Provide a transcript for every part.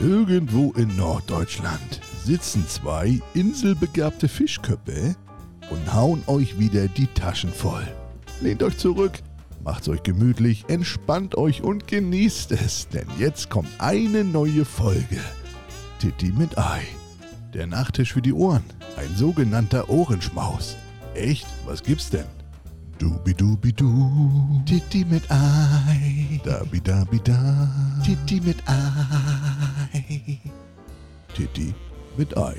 Irgendwo in Norddeutschland sitzen zwei inselbegabte Fischköppe und hauen euch wieder die Taschen voll. Lehnt euch zurück, macht's euch gemütlich, entspannt euch und genießt es, denn jetzt kommt eine neue Folge. Titti mit Ei. Der Nachtisch für die Ohren. Ein sogenannter Ohrenschmaus. Echt? Was gibt's denn? Dubidubidu. Titti mit Ei. Dabidabida. Titti mit Ei. Titti mit Ei.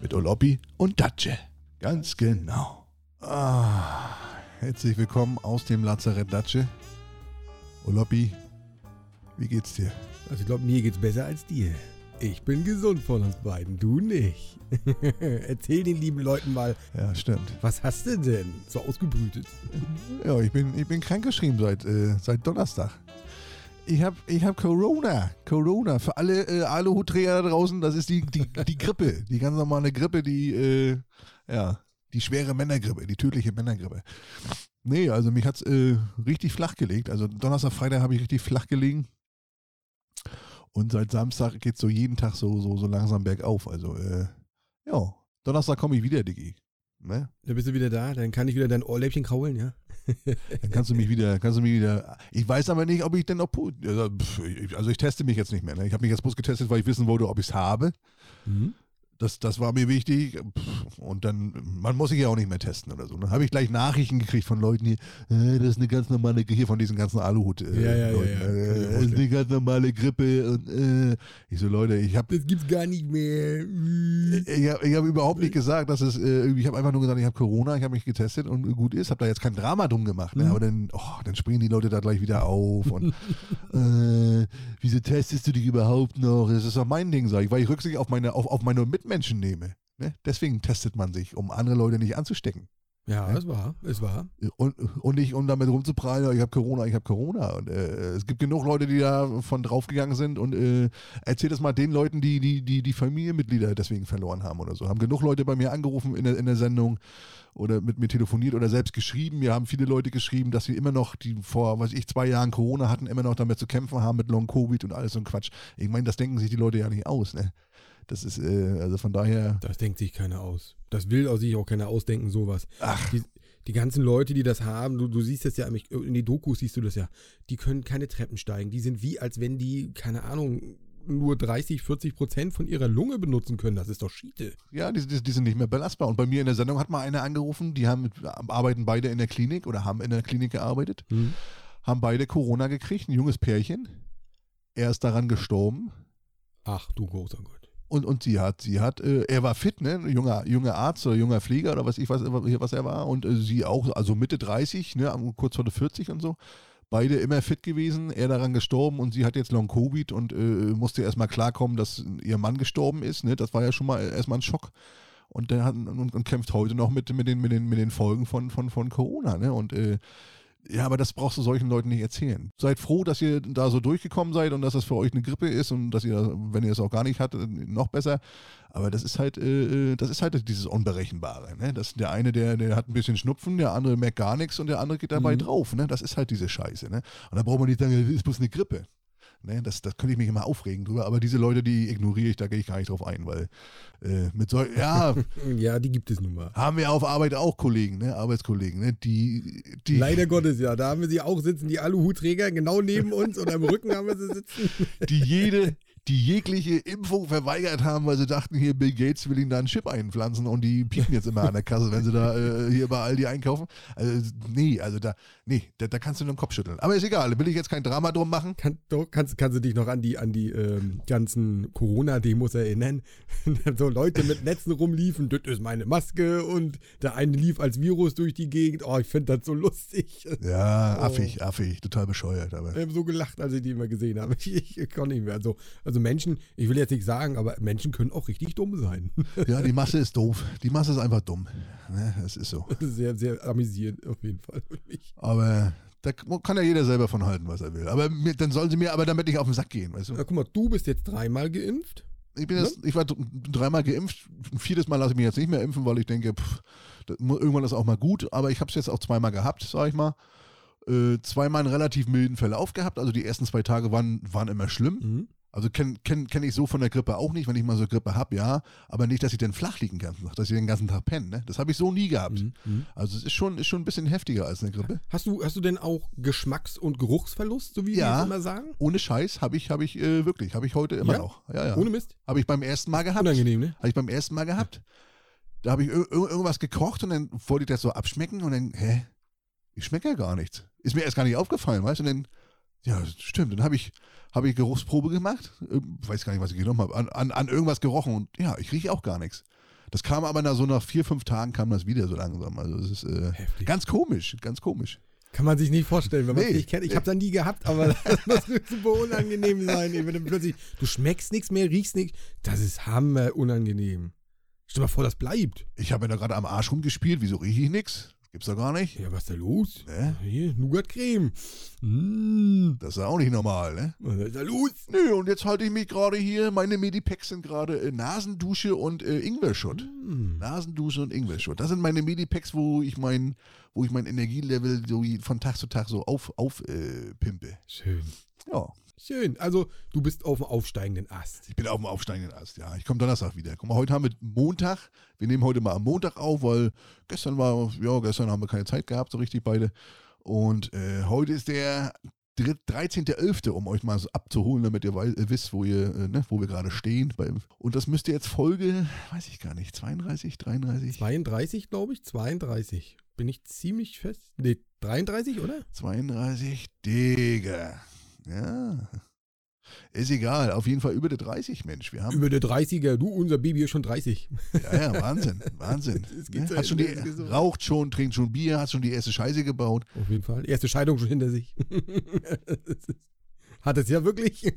Mit Oloppi und Datsche. Ganz genau. Ah, herzlich willkommen aus dem Lazarett Datsche. Oloppi, wie geht's dir? Also ich glaube, mir geht's besser als dir. Ich bin gesund von uns beiden, du nicht. Erzähl den lieben Leuten mal, Ja, stimmt. was hast du denn so ausgebrütet? Ja, ich bin, ich bin krankgeschrieben seit, äh, seit Donnerstag. Ich habe ich hab Corona. Corona. Für alle äh, Aluhutträger da draußen, das ist die, die, die Grippe. Die ganz normale Grippe, die, äh, ja, die schwere Männergrippe, die tödliche Männergrippe. Nee, also mich hat's äh, richtig flach gelegt. Also Donnerstag, Freitag habe ich richtig flach gelegen. Und seit Samstag geht's so jeden Tag so, so, so langsam bergauf. Also, äh, ja, Donnerstag komme ich wieder, Diggi. Ne? Da bist du wieder da, dann kann ich wieder dein Ohrläppchen kraulen, ja? Dann kannst du mich wieder, kannst du mich wieder. Ich weiß aber nicht, ob ich denn noch. Also, also ich teste mich jetzt nicht mehr. Ne? Ich habe mich jetzt bloß getestet, weil ich wissen wollte, ob ich es habe. Mhm. Das, das war mir wichtig. Und dann, man muss sich ja auch nicht mehr testen oder so. Dann habe ich gleich Nachrichten gekriegt von Leuten, die, äh, das ist eine ganz normale, hier von diesen ganzen Aluhut. Äh, Ja, ja, ja, Leuten, ja. Äh, das ist eine ganz normale Grippe. Und äh, ich so, Leute, ich habe Das gibt's gar nicht mehr. ich habe hab überhaupt nicht gesagt, dass es äh, ich habe einfach nur gesagt, ich habe Corona, ich habe mich getestet und gut ist, habe da jetzt kein Drama drum gemacht. Ne? Mhm. Aber dann, oh, dann springen die Leute da gleich wieder auf und äh, wieso testest du dich überhaupt noch? Das ist doch mein Ding, sage ich, weil ich Rücksicht auf meine, auf, auf meine Mitmenschen nehme. Ne? Deswegen testet man sich, um andere Leute nicht anzustecken. Ja, es war, es war. Und, und nicht, um damit rumzuprallen, ich habe Corona, ich habe Corona. Und äh, es gibt genug Leute, die da von draufgegangen sind und äh, erzähl das mal den Leuten, die die, die die Familienmitglieder deswegen verloren haben oder so. Haben genug Leute bei mir angerufen in der, in der Sendung oder mit mir telefoniert oder selbst geschrieben. Mir haben viele Leute geschrieben, dass sie immer noch, die vor, weiß ich, zwei Jahren Corona hatten, immer noch damit zu kämpfen haben mit Long-Covid und alles so ein Quatsch. Ich meine, das denken sich die Leute ja nicht aus, ne? Das ist, äh, also von daher, Das denkt sich keiner aus. Das will sich auch keiner ausdenken, sowas. ach, Die, die ganzen Leute, die das haben, du, du siehst das ja, in die Dokus siehst du das ja, die können keine Treppen steigen. Die sind wie, als wenn die, keine Ahnung, nur 30, 40 Prozent von ihrer Lunge benutzen können. Das ist doch Schiete. Ja, die, die, die sind nicht mehr belastbar. Und bei mir in der Sendung hat mal einer angerufen, die haben, arbeiten beide in der Klinik oder haben in der Klinik gearbeitet, Hm? haben beide Corona gekriegt, ein junges Pärchen. Er ist daran gestorben Ach du großer Gott. Und, und sie hat, sie hat, äh, er war fit, ne, junger, junger Arzt oder junger Pfleger oder was ich weiß, was er war und äh, sie auch, also Mitte 30, ne, kurz vor der 40 und so. Beide immer fit gewesen, er daran gestorben und sie hat jetzt Long Covid und äh, musste erstmal klarkommen, dass ihr Mann gestorben ist. Ne? Das war ja schon mal erstmal ein Schock. Und der hat und, und kämpft heute noch mit, mit, den, mit, den, mit den Folgen von, von, von Corona. Ne? Und äh, ja, aber das brauchst du solchen Leuten nicht erzählen. Seid froh, dass ihr da so durchgekommen seid und dass das für euch eine Grippe ist und dass ihr, wenn ihr es auch gar nicht hattet, noch besser. Aber das ist halt, äh, das ist halt dieses Unberechenbare. Ne? Das, der eine, der, der hat ein bisschen Schnupfen, der andere merkt gar nichts und der andere geht dabei Mhm. drauf. Ne? Das ist halt diese Scheiße. Ne? Und da braucht man nicht sagen, es ist bloß eine Grippe. Ne, das, das könnte ich mich immer aufregen drüber, aber diese Leute, die ignoriere ich, da gehe ich gar nicht drauf ein, weil äh, mit so, ja, Ja, die gibt es nun mal. haben wir auf Arbeit auch Kollegen, ne, Arbeitskollegen, ne, die, die, Leider Gottes, ja. Da haben wir sie auch sitzen, die Aluhutträger genau neben uns oder im Rücken haben wir sie sitzen. die jede, die jegliche Impfung verweigert haben, weil sie dachten, hier Bill Gates will ihnen da einen Chip einpflanzen und die piepen jetzt immer an der Kasse, wenn sie da äh, hier bei Aldi einkaufen. Also, nee, also da, nee, da, da kannst du nur den Kopf schütteln. Aber ist egal, da will ich jetzt kein Drama drum machen. Kann, doch, kannst, kannst du dich noch an die, an die ähm, ganzen Corona-Demos erinnern? so Leute mit Netzen rumliefen, das ist meine Maske und der eine lief als Virus durch die Gegend. Oh, ich finde das so lustig. Ja, Oh. affig, affig, total bescheuert, aber. Ich habe so gelacht, als ich die immer gesehen habe. Ich, ich konnte nicht mehr. Also, also Menschen, ich will jetzt nicht sagen, aber Menschen können auch richtig dumm sein. Ja, die Masse ist doof. Die Masse ist einfach dumm. Ne, das ist so. Sehr, sehr amüsierend auf jeden Fall für mich. Aber da kann ja jeder selber von halten, was er will. Aber mir, dann sollen sie mir aber damit nicht auf den Sack gehen, weißt du? Na, guck mal, du bist jetzt dreimal geimpft. Ich, bin jetzt, ich war dr- dreimal geimpft. Ein viertes Mal lasse ich mich jetzt nicht mehr impfen, weil ich denke, pff, das, irgendwann ist auch mal gut. Aber ich habe es jetzt auch zweimal gehabt, sag ich mal. Äh, zweimal einen relativ milden Verlauf gehabt. Also die ersten zwei Tage waren, waren immer schlimm. Mhm. Also kenne kenn, kenn ich so von der Grippe auch nicht, wenn ich mal so Grippe habe, ja. Aber nicht, dass ich dann flach liegen kann, dass ich den ganzen Tag penne. Ne? Das habe ich so nie gehabt. Mhm. Mhm. Also es ist schon, ist schon ein bisschen heftiger als eine Grippe. Hast du, hast du denn auch Geschmacks- und Geruchsverlust, so wie Ja. die es immer sagen? Ohne Scheiß habe ich, habe ich äh, wirklich, habe ich heute immer Ja? noch. Ja, ja. Ohne Mist? Habe ich beim ersten Mal gehabt. Unangenehm, ne? Habe ich beim ersten Mal gehabt. Da habe ich ir ir irgendwas gekocht und dann wollte ich das so abschmecken und dann, hä? Ich schmecke ja gar nichts. Ist mir erst gar nicht aufgefallen, weißt du? Und dann, ja, stimmt. Dann habe ich, habe ich Geruchsprobe gemacht. Ähm, Weiß gar nicht, was ich genommen habe. An, an, an irgendwas gerochen und ja, ich rieche auch gar nichts. Das kam aber nach so nach vier, fünf Tagen kam das wieder so langsam. Also es ist äh, ganz komisch, ganz komisch. Kann man sich nicht vorstellen, wenn man es Nee. nicht kennt. Ich habe es nie gehabt, aber das muss super unangenehm sein. Wenn du plötzlich, du schmeckst nichts mehr, riechst nichts. Das ist hammer unangenehm. Stell dir mal vor, das bleibt. Ich habe mir da gerade am Arsch rumgespielt. Wieso rieche ich nichts? Gibt's doch gar nicht. Ja, was ist da los? Ne? Hier, Nougat-Creme. Mm, Das ist ja auch nicht normal, ne? was ist da los? Nö, und jetzt halte ich mich gerade hier, meine Medipacks sind gerade äh, Nasendusche und äh, Ingwer-Schutt. Mm. Nasendusche und Ingwer-Schutt. Das sind meine Medipacks, wo ich mein, wo ich mein Energielevel so von Tag zu Tag so auf, auf äh, pimpe. Schön. Ja, Schön. Also, du bist auf dem aufsteigenden Ast. ich bin auf dem aufsteigenden Ast, ja. Ich komme Donnerstag wieder. Guck mal, heute haben wir Montag. Wir nehmen heute mal am Montag auf, weil gestern war, ja, gestern haben wir keine Zeit gehabt, so richtig beide. Und äh, heute ist der dritt- 13.11., um euch mal so abzuholen, damit ihr äh, wisst, wo, ihr, äh, ne, wo wir gerade stehen. Und das müsste jetzt Folge, weiß ich gar nicht, 32, 33? 32, glaube ich. 32. Bin ich ziemlich fest. Nee, 33, oder? 32, Digga. Ja. Ist egal, auf jeden Fall über der 30, Mensch. Wir haben, Über der 30er. Du, unser Baby ist schon 30. ja, ja, Wahnsinn, Wahnsinn. Ne? Hat schon die, raucht schon, trinkt schon Bier, hat schon die erste Scheiße gebaut. Auf jeden Fall. Erste Scheidung schon hinter sich. Hat es ja wirklich.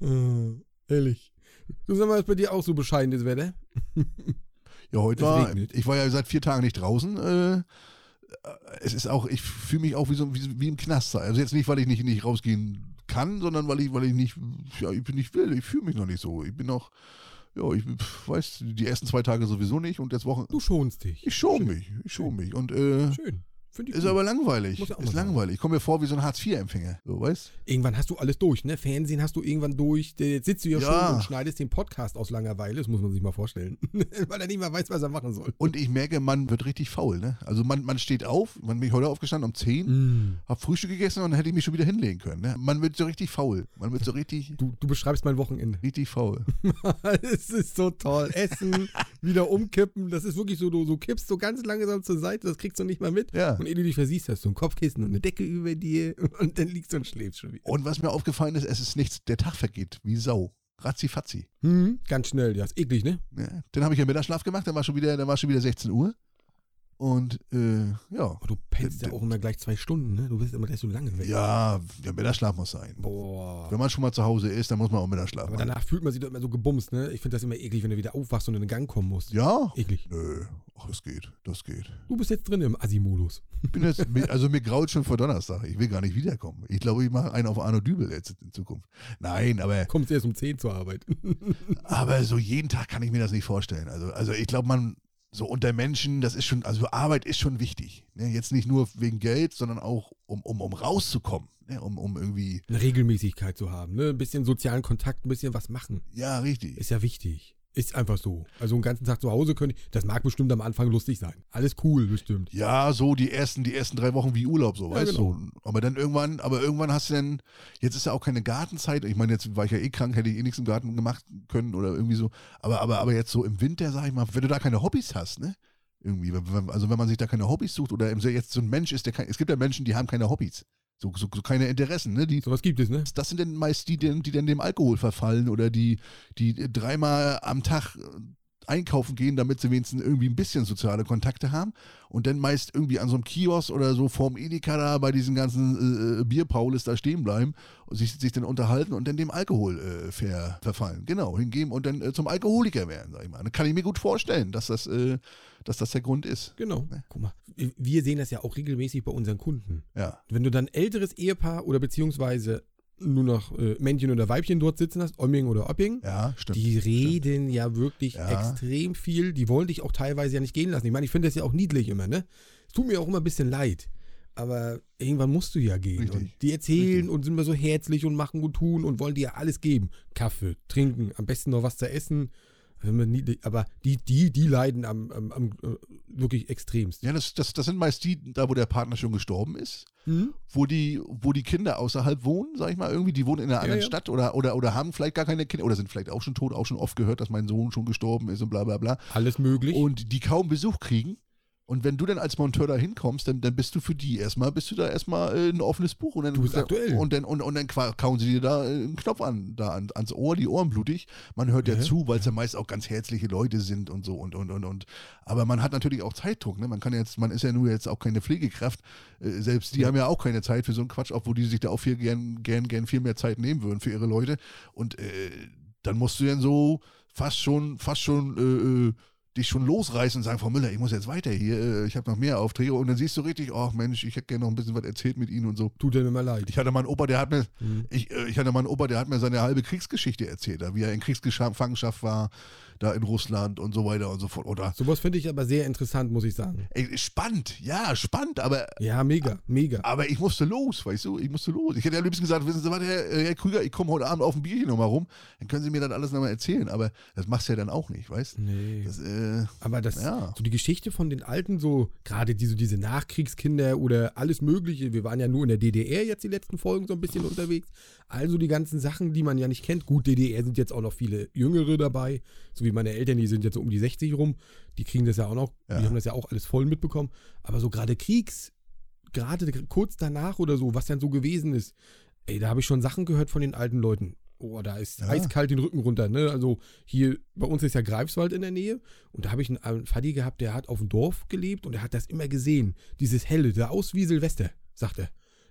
äh, ehrlich. Du sag mal, ist bei dir auch so bescheidenes Wetter? Ja, heute Es war, regnet. ich war ja seit vier Tagen nicht draußen. Äh, es ist auch, ich fühle mich auch wie, so, wie, wie im Knast. Also jetzt nicht, weil ich nicht, nicht rausgehen kann, sondern weil ich, weil ich nicht, ja, ich bin nicht will. Ich fühle mich noch nicht so. Ich bin noch, ja, ich weiß, die ersten zwei Tage sowieso nicht und jetzt Wochen. Du schonst dich. Ich schon Schön. mich, ich schon mich. Und äh, Schön. Finde ich ist gut. aber langweilig. Muss ja auch ist mal sein. langweilig. Ich komme mir vor wie so ein Hartz-IV-Empfänger. So, weißt Irgendwann hast du alles durch, ne? Fernsehen hast du irgendwann durch. Jetzt sitzt du ja, Ja. schon und schneidest den Podcast aus Langeweile. Das muss man sich mal vorstellen. Weil er nicht mal weiß, was er machen soll. Und ich merke, man wird richtig faul, ne? Also man, man steht auf, man bin ich heute aufgestanden um 10, Mm. hab Frühstück gegessen und dann hätte ich mich schon wieder hinlegen können. Ne? Man wird so richtig faul. Man wird so richtig, Du, du beschreibst mein Wochenende. richtig faul. Es ist so toll. Essen, wieder umkippen. Das ist wirklich so, du, du kippst so ganz langsam zur Seite, das kriegst du nicht mal mit. Ja. Und ehe du dich versiehst, hast du ein Kopfkissen und eine Decke über dir und dann liegst du und schläfst schon wieder. Und was mir aufgefallen ist, es ist nichts, der Tag vergeht wie Sau. Ratzi-fatzi. Hm, ganz schnell, ja, ist eklig, ne? Ja. Dann habe ich ja Mittagsschlaf gemacht, dann war schon wieder, dann war schon wieder 16 Uhr. Und äh, ja. Aber du pennst ja auch immer gleich zwei Stunden, ne? Du bist immer gleich so lange weg. Ja, ja, Mittagsschlaf muss sein. Boah. Wenn man schon mal zu Hause ist, dann muss man auch Mittagsschlaf Aber machen. danach fühlt man sich doch immer so gebumst, ne? Ich finde das immer eklig, wenn du wieder aufwachst und in den Gang kommen musst. Ja? Eklig. Nö, ach, es geht, das geht. Du bist jetzt drin im Assi-Modus. Ich bin jetzt, also mir graut schon vor Donnerstag. Ich will gar nicht wiederkommen. Ich glaube, ich mache einen auf Arno Dübel jetzt in Zukunft. Nein, aber, Kommst erst um 10 zur Arbeit. aber so jeden Tag kann ich mir das nicht vorstellen. Also, also ich glaube, man, so unter Menschen, das ist schon, also Arbeit ist schon wichtig. Ne? Jetzt nicht nur wegen Geld, sondern auch, um, um, um rauszukommen. Ne? Um, um irgendwie, Eine Regelmäßigkeit zu haben, ne? Ein bisschen sozialen Kontakt, ein bisschen was machen. ja, richtig. Ist ja wichtig. Ist einfach so. Also einen ganzen Tag zu Hause könnte ich, das mag bestimmt am Anfang lustig sein. Alles cool, bestimmt. Ja, so die ersten, die ersten drei Wochen wie Urlaub, so, Ja, weißt genau. du. Aber dann irgendwann, aber irgendwann hast du dann, jetzt ist ja auch keine Gartenzeit. Ich meine, jetzt war ich ja eh krank, hätte ich eh nichts im Garten gemacht können oder irgendwie so. Aber, aber, aber jetzt so im Winter, sag ich mal, wenn du da keine Hobbys hast, ne? Irgendwie, also wenn man sich da keine Hobbys sucht oder jetzt so ein Mensch ist, der kein, es gibt ja Menschen, die haben keine Hobbys. So, so, so keine Interessen, ne? Die, Sowas gibt es, ne? das sind dann meist die, die, die dann dem Alkohol verfallen oder die, die dreimal am Tag einkaufen gehen, damit sie wenigstens irgendwie ein bisschen soziale Kontakte haben und dann meist irgendwie an so einem Kiosk oder so vorm Edeka da bei diesen ganzen äh, äh, Bierpaulis da stehen bleiben und sich, sich dann unterhalten und dann dem Alkohol äh, ver, verfallen. Genau, hingeben und dann äh, zum Alkoholiker werden, sag ich mal. Kann ich mir gut vorstellen, dass das, äh, dass das der Grund ist. Genau. Ne? Guck mal, wir sehen das ja auch regelmäßig bei unseren Kunden. Ja. Wenn du dann älteres Ehepaar oder beziehungsweise nur noch äh, Männchen oder Weibchen dort sitzen hast, Omming oder Opping, Ja, stimmt. die reden ja wirklich Ja. extrem viel. Die wollen dich auch teilweise ja nicht gehen lassen. Ich meine, ich finde das ja auch niedlich immer, ne? Es tut mir auch immer ein bisschen leid. aber irgendwann musst du ja gehen. Richtig. Und die erzählen Richtig. und sind immer so herzlich und machen und tun und wollen dir alles geben. Kaffee, trinken, am besten noch was zu essen. Nie- Aber die, die, die leiden am, am, am äh, wirklich extremst. Ja, das, das, das sind meist die, da wo der Partner schon gestorben ist, Hm? wo die, wo die Kinder außerhalb wohnen, sag ich mal, irgendwie, die wohnen in einer anderen ja. Stadt oder, oder, oder haben vielleicht gar keine Kinder oder sind vielleicht auch schon tot, auch schon oft gehört, dass mein Sohn schon gestorben ist und bla bla bla. Alles möglich. Und die kaum Besuch kriegen. Und wenn du dann als Monteur da hinkommst, dann, dann bist du für die erstmal, bist du da erstmal äh, ein offenes Buch. Und dann, Du bist aktuell. Und dann, und, und dann kauen sie dir da äh, einen Knopf an, da an, ans Ohr, die Ohren blutig. Man hört ja, Ja. zu, weil es ja meist auch ganz herzliche Leute sind und so und und und und. Aber man hat natürlich auch Zeitdruck, ne? Man kann jetzt, man ist ja nur jetzt auch keine Pflegekraft. Äh, selbst die haben ja auch keine Zeit für so einen Quatsch, obwohl die sich da auch viel gern, gern, gern viel mehr Zeit nehmen würden für ihre Leute. Und äh, dann musst du dann so fast schon, fast schon äh, dich schon losreißen und sagen, Frau Müller, ich muss jetzt weiter hier, äh, ich habe noch mehr Aufträge und dann siehst du richtig, ach Mensch, ich hätte gerne noch ein bisschen was erzählt mit Ihnen und so. Tut dir immer leid. Ich hatte mal einen Opa, der hat mir, Mhm. ich, äh, ich hatte mal einen Opa, der hat mir seine halbe Kriegsgeschichte erzählt, wie er in Kriegsgefangenschaft war, da in Russland und so weiter und so fort. Oder Sowas finde ich aber sehr interessant, muss ich sagen. ey, spannend, ja, spannend, aber Ja, mega, mega. aber ich musste los, weißt du, ich musste los. Ich hätte ja am liebsten gesagt, wissen Sie was, Herr, äh, Herr Krüger, ich komme heute Abend auf ein Bierchen nochmal rum, dann können Sie mir das alles nochmal erzählen, aber das machst du ja dann auch nicht, weißt du? Nee. Das, äh, Aber das, Ja. so die Geschichte von den Alten, so gerade diese, diese Nachkriegskinder oder alles Mögliche, wir waren ja nur in der DDR jetzt die letzten Folgen so ein bisschen unterwegs. Also die ganzen Sachen, die man ja nicht kennt. Gut, DDR sind jetzt auch noch viele Jüngere dabei, so wie meine Eltern, die sind jetzt so um die 60 rum. Die kriegen das ja auch noch, Ja. die haben das ja auch alles voll mitbekommen. Aber so gerade Kriegs, gerade kurz danach oder so, was dann so gewesen ist, ey, da habe ich schon Sachen gehört von den alten Leuten. Oh, da ist Ja. eiskalt den Rücken runter, ne? Also hier, bei uns ist ja Greifswald in der Nähe und da habe ich einen, einen Vati gehabt, der hat auf dem Dorf gelebt und er hat das immer gesehen. Dieses helle, der aus wie Silvester, sagt er.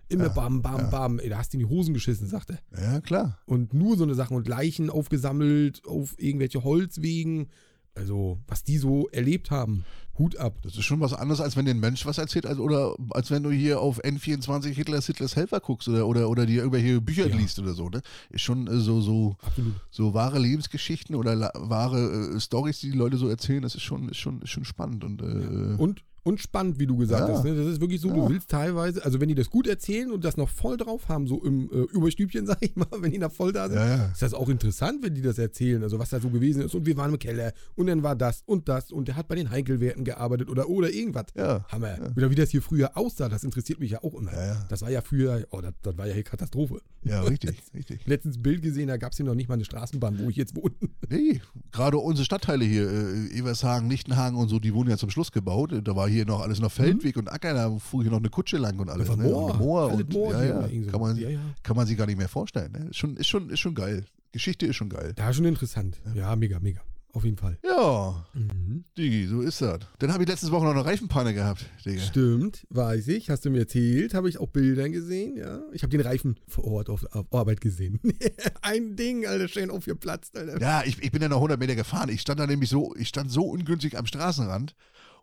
Immer Ja, bam, bam, ja. bam. Ey, da hast du in die Hosen geschissen, sagt er. ja, klar. Und nur so eine Sachen und Leichen aufgesammelt auf irgendwelche Holzwegen. Also, was die so erlebt haben. Hut ab. Das ist schon was anderes, als wenn dir ein Mensch was erzählt, als, oder als wenn du hier auf N24 Hitlers Hitlers Helfer guckst oder, oder, oder dir irgendwelche Bücher Ja. liest oder so. Ne? Ist schon äh, so, so, Absolut. so wahre Lebensgeschichten oder wahre äh, Stories, die die Leute so erzählen, das ist schon, ist schon, ist schon spannend. Und, äh, Und, und spannend, wie du gesagt Ja. hast. Ne? Das ist wirklich so, Ja. du willst teilweise, also wenn die das gut erzählen und das noch voll drauf haben, so im äh, Überstübchen, sag ich mal, wenn die da voll da sind, ja, ist das auch interessant, wenn die das erzählen, also was da so gewesen ist. Und wir waren im Keller und dann war das und das und der hat bei den Heikelwerten gearbeitet oder oder irgendwas. Ja. Hammer. Oder wie das hier früher aussah, das interessiert mich ja auch immer. Das war ja früher, oh, das, das war ja hier Katastrophe. Ja, richtig, richtig. Letztens Bild gesehen, da gab es hier noch nicht mal eine Straßenbahn, wo ich jetzt wohne. Nee, gerade unsere Stadtteile hier, äh, Evershagen, Lichtenhagen und so, die wurden ja zum Schluss gebaut. Da war hier noch alles noch Feldweg und Acker, da fuhr hier noch eine Kutsche lang und alles. Ne? Moor. Und Moor und, Moor ja, ja, kann, man, Ja, ja. kann man sich gar nicht mehr vorstellen. Ne? Ist, schon, ist, schon, ist schon geil. Geschichte ist schon geil. Ja, schon interessant. Ja, mega, mega. Auf jeden Fall. Ja, Mhm. Digi, so ist das. Dann habe ich letztes Woche noch eine Reifenpanne gehabt, Digga. Stimmt, weiß ich. Hast du mir erzählt, habe ich auch Bildern gesehen, ja. Ich habe den Reifen vor Ort auf, auf Arbeit gesehen. Ein Ding, Alter, schön aufgeplatzt, Alter. Ja, ich, ich bin ja noch 100 Meter gefahren. Ich stand da nämlich so, ich stand so ungünstig am Straßenrand.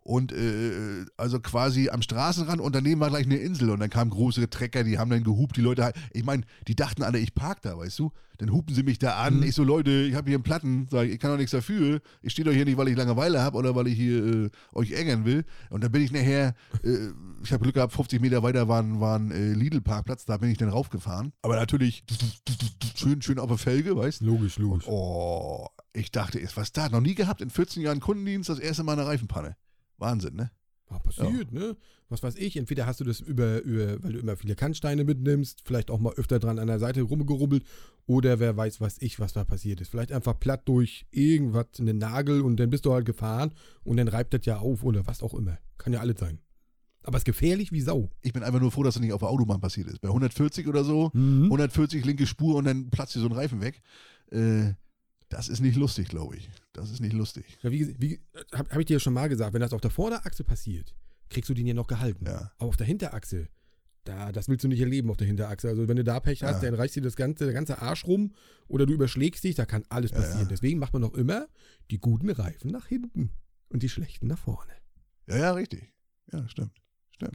Und äh, also quasi am Straßenrand und daneben war gleich eine Insel und dann kamen große Trecker, die haben dann gehupt, die Leute, ich meine, die dachten alle, ich park da, weißt du? Dann hupen sie mich da an, Mhm. ich so, Leute, ich habe hier einen Platten, sag ich, kann doch nichts dafür, ich stehe doch hier nicht, weil ich Langeweile habe oder weil ich hier äh, euch ärgern will. Und dann bin ich nachher, äh, ich habe Glück gehabt, 50 Meter weiter war ein, äh, Lidl-Parkplatz, da bin ich dann raufgefahren. Aber natürlich schön, schön auf der Felge, weißt du? Logisch, logisch. Oh, ich dachte, ist was da? Noch nie gehabt in 14 Jahren Kundendienst, das erste Mal eine Reifenpanne. Wahnsinn, ne? Ah, passiert, ne? Was weiß ich, entweder hast du das über, über, weil du immer viele Kannsteine mitnimmst, vielleicht auch mal öfter dran an der Seite rumgerubbelt, oder wer weiß, was ich, was da passiert ist. Vielleicht einfach platt durch irgendwas, einen Nagel und dann bist du halt gefahren und dann reibt das ja auf oder was auch immer. Kann ja alles sein. Aber es ist gefährlich wie Sau. Ich bin einfach nur froh, dass das nicht auf der Autobahn passiert ist. Bei 140 oder so, Mhm. 140 linke Spur und dann platzt dir so ein Reifen weg. Äh, das ist nicht lustig, glaube ich. Das ist nicht lustig. Ja, wie, wie habe hab ich dir ja schon mal gesagt, wenn das auf der Vorderachse passiert, kriegst du den ja noch gehalten. Ja. Aber auf der Hinterachse, da, das willst du nicht erleben auf der Hinterachse. Also wenn du da Pech hast, Ja. dann reißt dir das ganze, der ganze Arsch rum oder du überschlägst dich, da kann alles passieren. ja. Deswegen macht man noch immer die guten Reifen nach hinten und die schlechten nach vorne. Ja, ja, richtig. Ja, stimmt.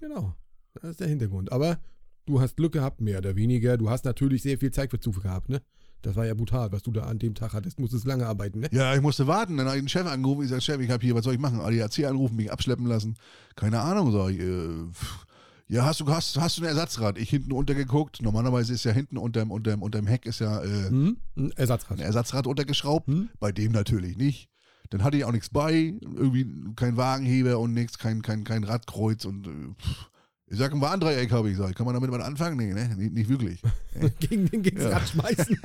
Genau. Das ist der Hintergrund. Aber du hast Glück gehabt, mehr oder weniger. Du hast natürlich sehr viel Zeitverzug gehabt, ne? Das war ja brutal, was du da an dem Tag hattest. Musstest lange arbeiten, ne? Ja, ich musste warten. Dann habe ich den Chef angerufen. Ich sage, Chef, ich habe hier, was soll ich machen? ADAC anrufen, mich abschleppen lassen. Keine Ahnung, sage ich. Äh, Ja, hast du, hast, hast du ein Ersatzrad? Ich hinten untergeguckt. Normalerweise ist ja hinten unterm, unterm, unterm Heck ist ja äh, Hm? Ein Ersatzrad. ein Ersatzrad untergeschraubt. Hm? Bei dem natürlich nicht. Dann hatte ich auch nichts bei, irgendwie kein Wagenheber und nichts, kein, kein, kein Radkreuz und äh, pff. Ich sag, ein Warndreieck habe ich gesagt. Kann man damit mal anfangen? Nee, ne? Nicht, nicht wirklich. Gegen den gegens Ja. Rad schmeißen.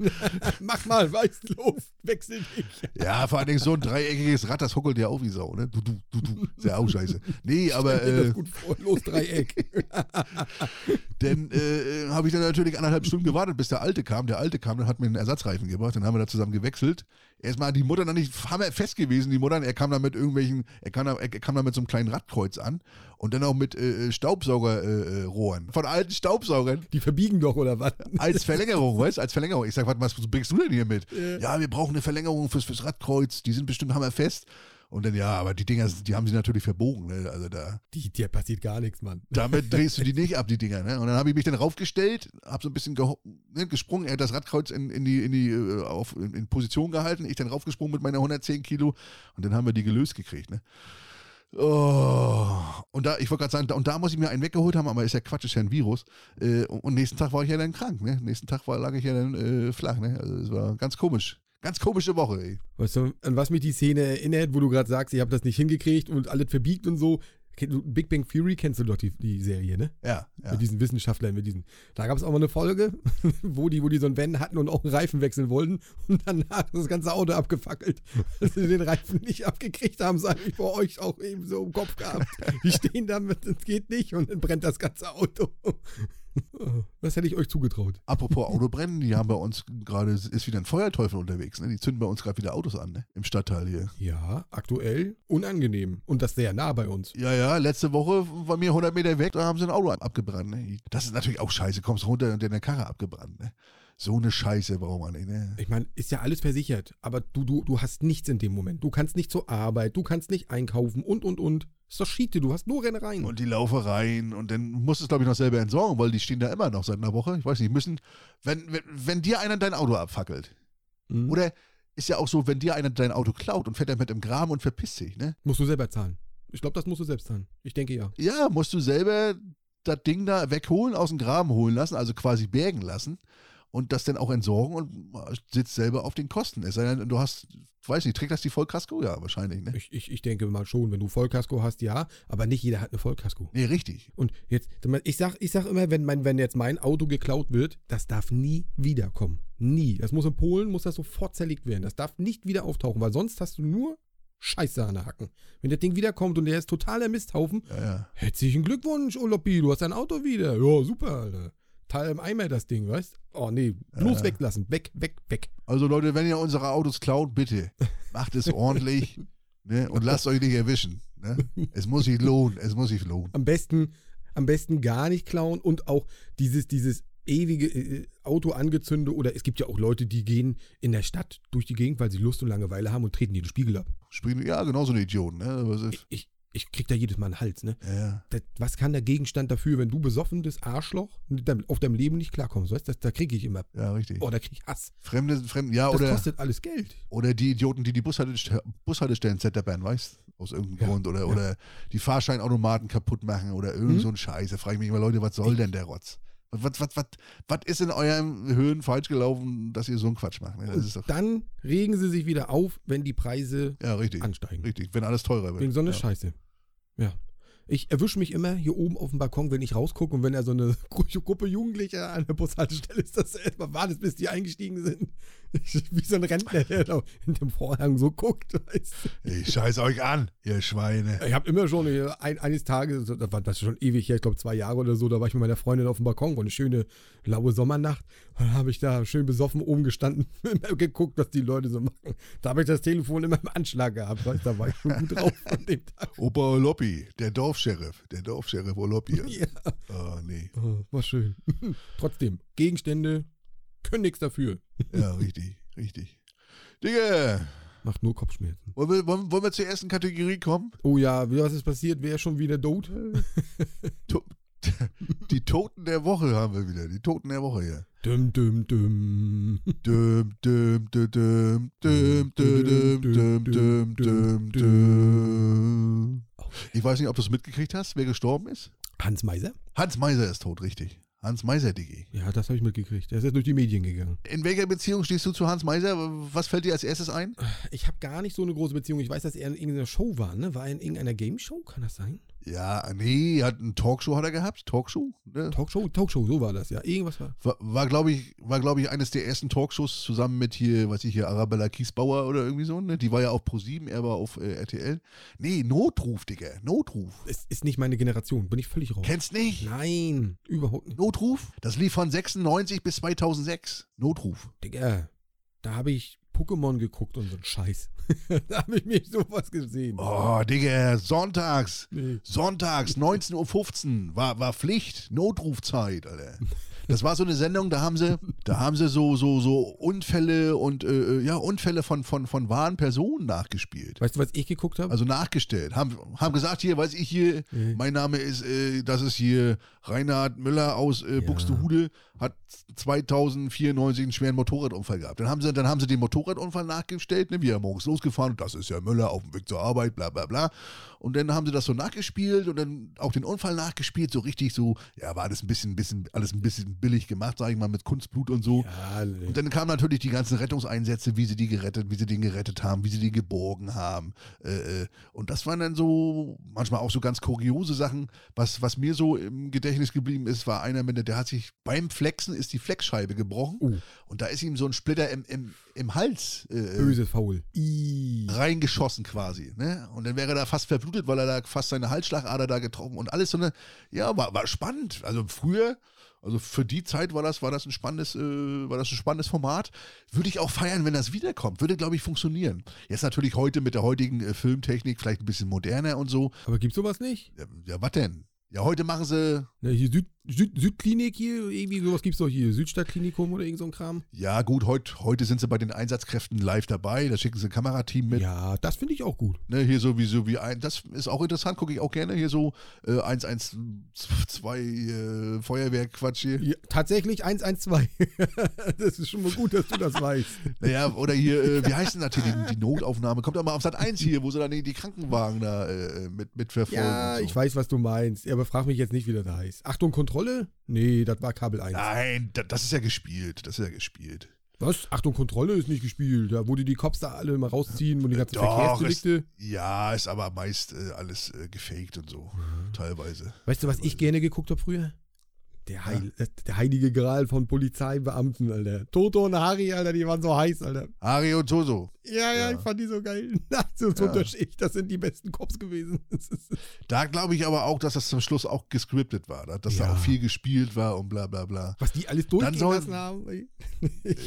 Mach mal, weißt los, wechsel dich. Ja, vor allen Dingen so ein dreieckiges Rad, das huckelt ja auch wie Sau, ne? Du, du, du, du. Ist ja auch scheiße. Nee, aber äh, das gut vor, los Dreieck. dann äh, habe ich dann natürlich anderthalb Stunden gewartet, bis der Alte kam. Der Alte kam, dann hat mir einen Ersatzreifen gebracht, dann haben wir da zusammen gewechselt. Erstmal die Mutter noch nicht hammerfest gewesen, die Mutter, er kam da mit irgendwelchen, er kam da, er kam da mit so einem kleinen Radkreuz an und dann auch mit äh, Staubsaugerrohren. Äh, Rohren. Von alten Staubsaugern. Die verbiegen doch, oder was? Als Verlängerung, weißt du, als Verlängerung. Ich sag, was, was bringst du denn hier mit? Ja, wir brauchen eine Verlängerung fürs, fürs Radkreuz, die sind bestimmt hammerfest. Und dann, ja, aber die Dinger, die haben sie natürlich verbogen, ne? Also da, Die, dir passiert gar nichts, Mann. damit drehst du die nicht ab, die Dinger, ne? Und dann habe ich mich dann raufgestellt, habe so ein bisschen ne, gesprungen, er hat das Radkreuz in, in die, in die äh, auf, in, Position gehalten, ich dann raufgesprungen mit meiner 110 Kilo und dann haben wir die gelöst gekriegt, ne? Oh, und da, ich wollte gerade sagen, und da muss ich mir einen weggeholt haben, aber ist ja Quatsch, ist ja ein Virus. Äh, und, und nächsten Tag war ich ja dann krank, ne? Nächsten Tag war, lag ich ja dann äh, flach, ne? Also es war ganz komisch. Ganz komische Woche, ey. Weißt du, an was mich die Szene erinnert, wo du gerade sagst, ich habe das nicht hingekriegt und alles verbiegt und so. Big Bang Theory kennst du doch die, die Serie, ne? Ja, ja. Mit diesen Wissenschaftlern, mit diesen. Da gab es auch mal eine Folge, wo die, wo die so einen Van hatten und auch einen Reifen wechseln wollten und danach das ganze Auto abgefackelt. Dass sie den Reifen nicht abgekriegt haben, sage ich vor euch auch eben so im Kopf gehabt. Die stehen damit, das geht nicht und dann brennt das ganze Auto. Was hätte ich euch zugetraut? Apropos Autobrennen, die haben bei uns gerade, ist wieder ein Feuerteufel unterwegs, ne? Die zünden bei uns gerade wieder Autos an, ne? Im Stadtteil hier. Ja, aktuell unangenehm. Und das sehr nah bei uns. Ja, ja, letzte Woche war mir 100 Meter weg, da haben sie ein Auto abgebrannt, ne? Das ist natürlich auch scheiße, kommst runter und deine Karre abgebrannt, ne? So eine Scheiße braucht man nicht, ne? Ich meine, ist ja alles versichert, aber du, du, du hast nichts in dem Moment. Du kannst nicht zur Arbeit, du kannst nicht einkaufen und, und, und. Ist doch Schiete, du hast nur Rennereien. Und die Laufereien und dann musst du es, glaube ich, noch selber entsorgen, weil die stehen da immer noch seit einer Woche. Ich weiß nicht, müssen, wenn, wenn, wenn dir einer dein Auto abfackelt, Mhm. oder ist ja auch so, wenn dir einer dein Auto klaut und fährt damit im Graben und verpisst sich, ne? Musst du selber zahlen. Ich glaube, das musst du selbst zahlen. Ich denke ja. Ja, musst du selber das Ding da wegholen, aus dem Graben holen lassen, also quasi bergen lassen und das dann auch entsorgen und sitzt selber auf den Kosten. Es sei denn, du hast, weiß nicht, trägt das die Vollkasko? Ja, wahrscheinlich, ne? Ich, ich, ich denke mal schon, wenn du Vollkasko hast, ja, aber nicht jeder hat eine Vollkasko. Nee, richtig. Und jetzt, ich sag, ich sag immer, wenn, mein, wenn jetzt mein Auto geklaut wird, das darf nie wiederkommen. Nie. Das muss in Polen, muss das sofort zerlegt werden. Das darf nicht wieder auftauchen, weil sonst hast du nur Scheiße an der Hacken. Wenn das Ding wiederkommt und der ist totaler Misthaufen, Ja, ja. herzlichen Glückwunsch, Olopi, du hast dein Auto wieder. Ja, super, Alter. Teil im Eimer das Ding, weißt? Oh nee, bloß Ja. weglassen. Weg, weg, weg. Also Leute, wenn ihr unsere Autos klaut, bitte macht es ordentlich ne? und lasst euch nicht erwischen. Ne? Es muss sich lohnen, es muss sich lohnen. Am besten, am besten gar nicht klauen und auch dieses, dieses ewige äh, Auto angezünde oder es gibt ja auch Leute, die gehen in der Stadt durch die Gegend, weil sie Lust und Langeweile haben und treten jeden Spiegel ab. Spielen, ja, genauso eine Idioten. Ne? Ist, Ich, ich krieg da jedes Mal einen Hals, ne? ja. Das, was kann der Gegenstand dafür, wenn du besoffenes Arschloch auf deinem Leben nicht klarkommst, weißt du? Da kriege ich immer, ja, richtig. oh, da krieg ich Hass. Fremde, Fremde, ja, Das oder, kostet alles Geld. oder die Idioten, die die Bushaltestellen, Bushaltestellen zetterbern, weißt Aus irgendeinem Ja, Grund. Oder, ja. oder die Fahrscheinautomaten kaputt machen oder irgend Mhm. so ein Scheiß. Da frage ich mich immer, Leute, was soll denn der Rotz? Was, was, was, was ist in eurem Höhen falsch gelaufen, dass ihr so einen Quatsch macht? Ne? Dann regen sie sich wieder auf, wenn die Preise ja, richtig. ansteigen. Richtig, wenn alles teurer wird. Wegen so einer ja. Scheiße. Ja. Ich erwische mich immer hier oben auf dem Balkon, wenn ich rausgucke und wenn da so eine Gru- Gruppe Jugendlicher an der Bushaltestelle ist, dass er erstmal wartet, bis die eingestiegen sind. Wie so ein Rentner, der da in dem Vorhang so guckt. Weißt du. Ich scheiß euch an, ihr Schweine. Ich habe immer schon ein, eines Tages, das war das ist schon ewig her, ich glaube zwei Jahre oder so, da war ich mit meiner Freundin auf dem Balkon, war eine schöne laue Sommernacht. Und dann habe ich da schön besoffen oben gestanden, immer geguckt, was die Leute so machen. Da habe ich das Telefon immer im Anschlag gehabt, weißt, da war ich schon gut drauf an dem Tag. Opa Oloppi, der Dorfscheriff, der Dorfscheriff Oloppi. Ja. Oh, nee. Oh, war schön. Trotzdem, Gegenstände können nichts dafür. Ja, richtig, richtig. Digga, Macht nur Kopfschmerzen. wollen wir, wollen, wollen wir zur ersten Kategorie kommen? Oh ja, was ist passiert? Wer ist schon wieder tot? To die Toten der Woche haben wir wieder. Die Toten der Woche hier. Düm, düm, düm. Düm, düm, düm, düm, düm, düm, düm, düm, düm, düm, düm. Ich weiß nicht, ob du es mitgekriegt hast, wer gestorben ist. Hans Meiser? Hans Meiser ist tot, richtig. Hans Meiser, Digi. Ja, das habe ich mitgekriegt. Der ist jetzt durch die Medien gegangen. In welcher Beziehung stehst du zu Hans Meiser? Was fällt dir als erstes ein? Ich habe gar nicht so eine große Beziehung. Ich weiß, dass er in irgendeiner Show war, ne? War er in irgendeiner Game Show? Kann das sein? Ja, nee, hat eine Talkshow hat er gehabt, Talkshow. Ne? Talkshow, Talkshow, so war das, ja. Irgendwas war. War, war glaube ich, war, glaube ich, eines der ersten Talkshows zusammen mit hier, was ich hier, Arabella Kiesbauer oder irgendwie so, ne? Die war ja auf Pro7, er war auf äh, RTL. Nee, Notruf, Digga, Notruf. Es ist nicht meine Generation, bin ich völlig raus. Kennst nicht? Nein, überhaupt nicht. Notruf? Das lief von 96 bis 2006. Notruf. Digga, da habe ich Pokémon geguckt und so ein Scheiß. da habe ich mir sowas gesehen. Oh, Digga, sonntags. Nee. Sonntags, 19.15 Uhr, war, war Pflicht, Notrufzeit, Alter. Das war so eine Sendung, da haben sie, da haben sie so, so, so Unfälle und äh, ja, Unfälle von, von, von wahren Personen nachgespielt. Weißt du, was ich geguckt habe? Also nachgestellt. Haben, haben gesagt, hier, weiß ich hier, Nee. mein Name ist, äh, das ist hier Reinhard Müller aus äh, Ja. Buxtehude, hat 2094 einen schweren Motorradunfall gehabt. Dann haben sie, dann haben sie den Motorradunfall nachgestellt, ne, wie er morgens losgefahren, das ist ja Müller auf dem Weg zur Arbeit, bla bla bla. Und dann haben sie das so nachgespielt und dann auch den Unfall nachgespielt, so richtig so, ja, war alles ein bisschen, bisschen, alles ein bisschen billig gemacht, sag ich mal, mit Kunstblut und so. ja. Und dann kamen natürlich die ganzen Rettungseinsätze, wie sie die gerettet, wie sie den gerettet haben, wie sie den geborgen haben. Äh, äh, und das waren dann so manchmal auch so ganz kuriose Sachen. Was, was mir so im Gedächtnis geblieben ist, war einer mit der, der hat sich beim Flexen ist die Flexscheibe gebrochen Oh. und da ist ihm so ein Splitter im, im, im Hals äh, Böses Faul. I. reingeschossen quasi. Ne? Und dann wäre er da fast verblutet, weil er da fast seine Halsschlagader da getroffen und alles so eine, ja, war, war spannend. Also früher, also für die Zeit war das, war das ein spannendes, äh, war das ein spannendes Format. Würde ich auch feiern, wenn das wiederkommt. Würde, glaube ich, funktionieren. Jetzt natürlich heute mit der heutigen äh, Filmtechnik vielleicht ein bisschen moderner und so. Aber gibt's sowas nicht? Ja, ja was denn? Ja, heute machen sie, Ne, hier Süd, Süd, Südklinik hier, irgendwie sowas gibt's doch hier. Südstadtklinikum oder irgend so ein Kram. ja gut, heut, heute sind sie bei den Einsatzkräften live dabei. Da schicken sie ein Kamerateam mit. Ja, das finde ich auch gut. Ne, hier so wie so wie ein, das ist auch interessant, gucke ich auch gerne. Hier so äh, 112 äh, Feuerwehrquatsch hier. Ja, tatsächlich 112. das ist schon mal gut, dass du das weißt. Naja, oder hier, äh, wie heißt denn das hier, die, die Notaufnahme? Kommt doch mal auf Sat 1 hier, wo sie dann die, Krankenwagen da äh, mit, mit verfolgen. Ja, so. ich weiß, was du meinst. Aber frag mich jetzt nicht, wie das heißt. Achtung, Kontrolle? Nee, das war Kabel 1. Nein, da, das ist ja gespielt. Das ist ja gespielt. Was? Achtung, Kontrolle ist nicht gespielt. Da wo die die Cops da alle mal rausziehen und die ganzen Doch, ist, Verkehrsdelikte. ja, ist aber meist äh, alles äh, gefaked und so. Mhm. Teilweise. Weißt du, was ich gerne geguckt habe früher? Der, Heil, äh, der heilige Gral von Polizeibeamten, Alter. Toto und Harry, Alter, die waren so heiß, Alter. Ari und Toso. Ja, ja, Ja. ich fand die so geil. Das ist Ja. Das sind die besten Cops gewesen. Ist- Da glaube ich aber auch, dass das zum Schluss auch gescriptet war. da- Dass da Ja. auch viel gespielt war und bla bla bla. Was die alles durchgehen soll- lassen haben.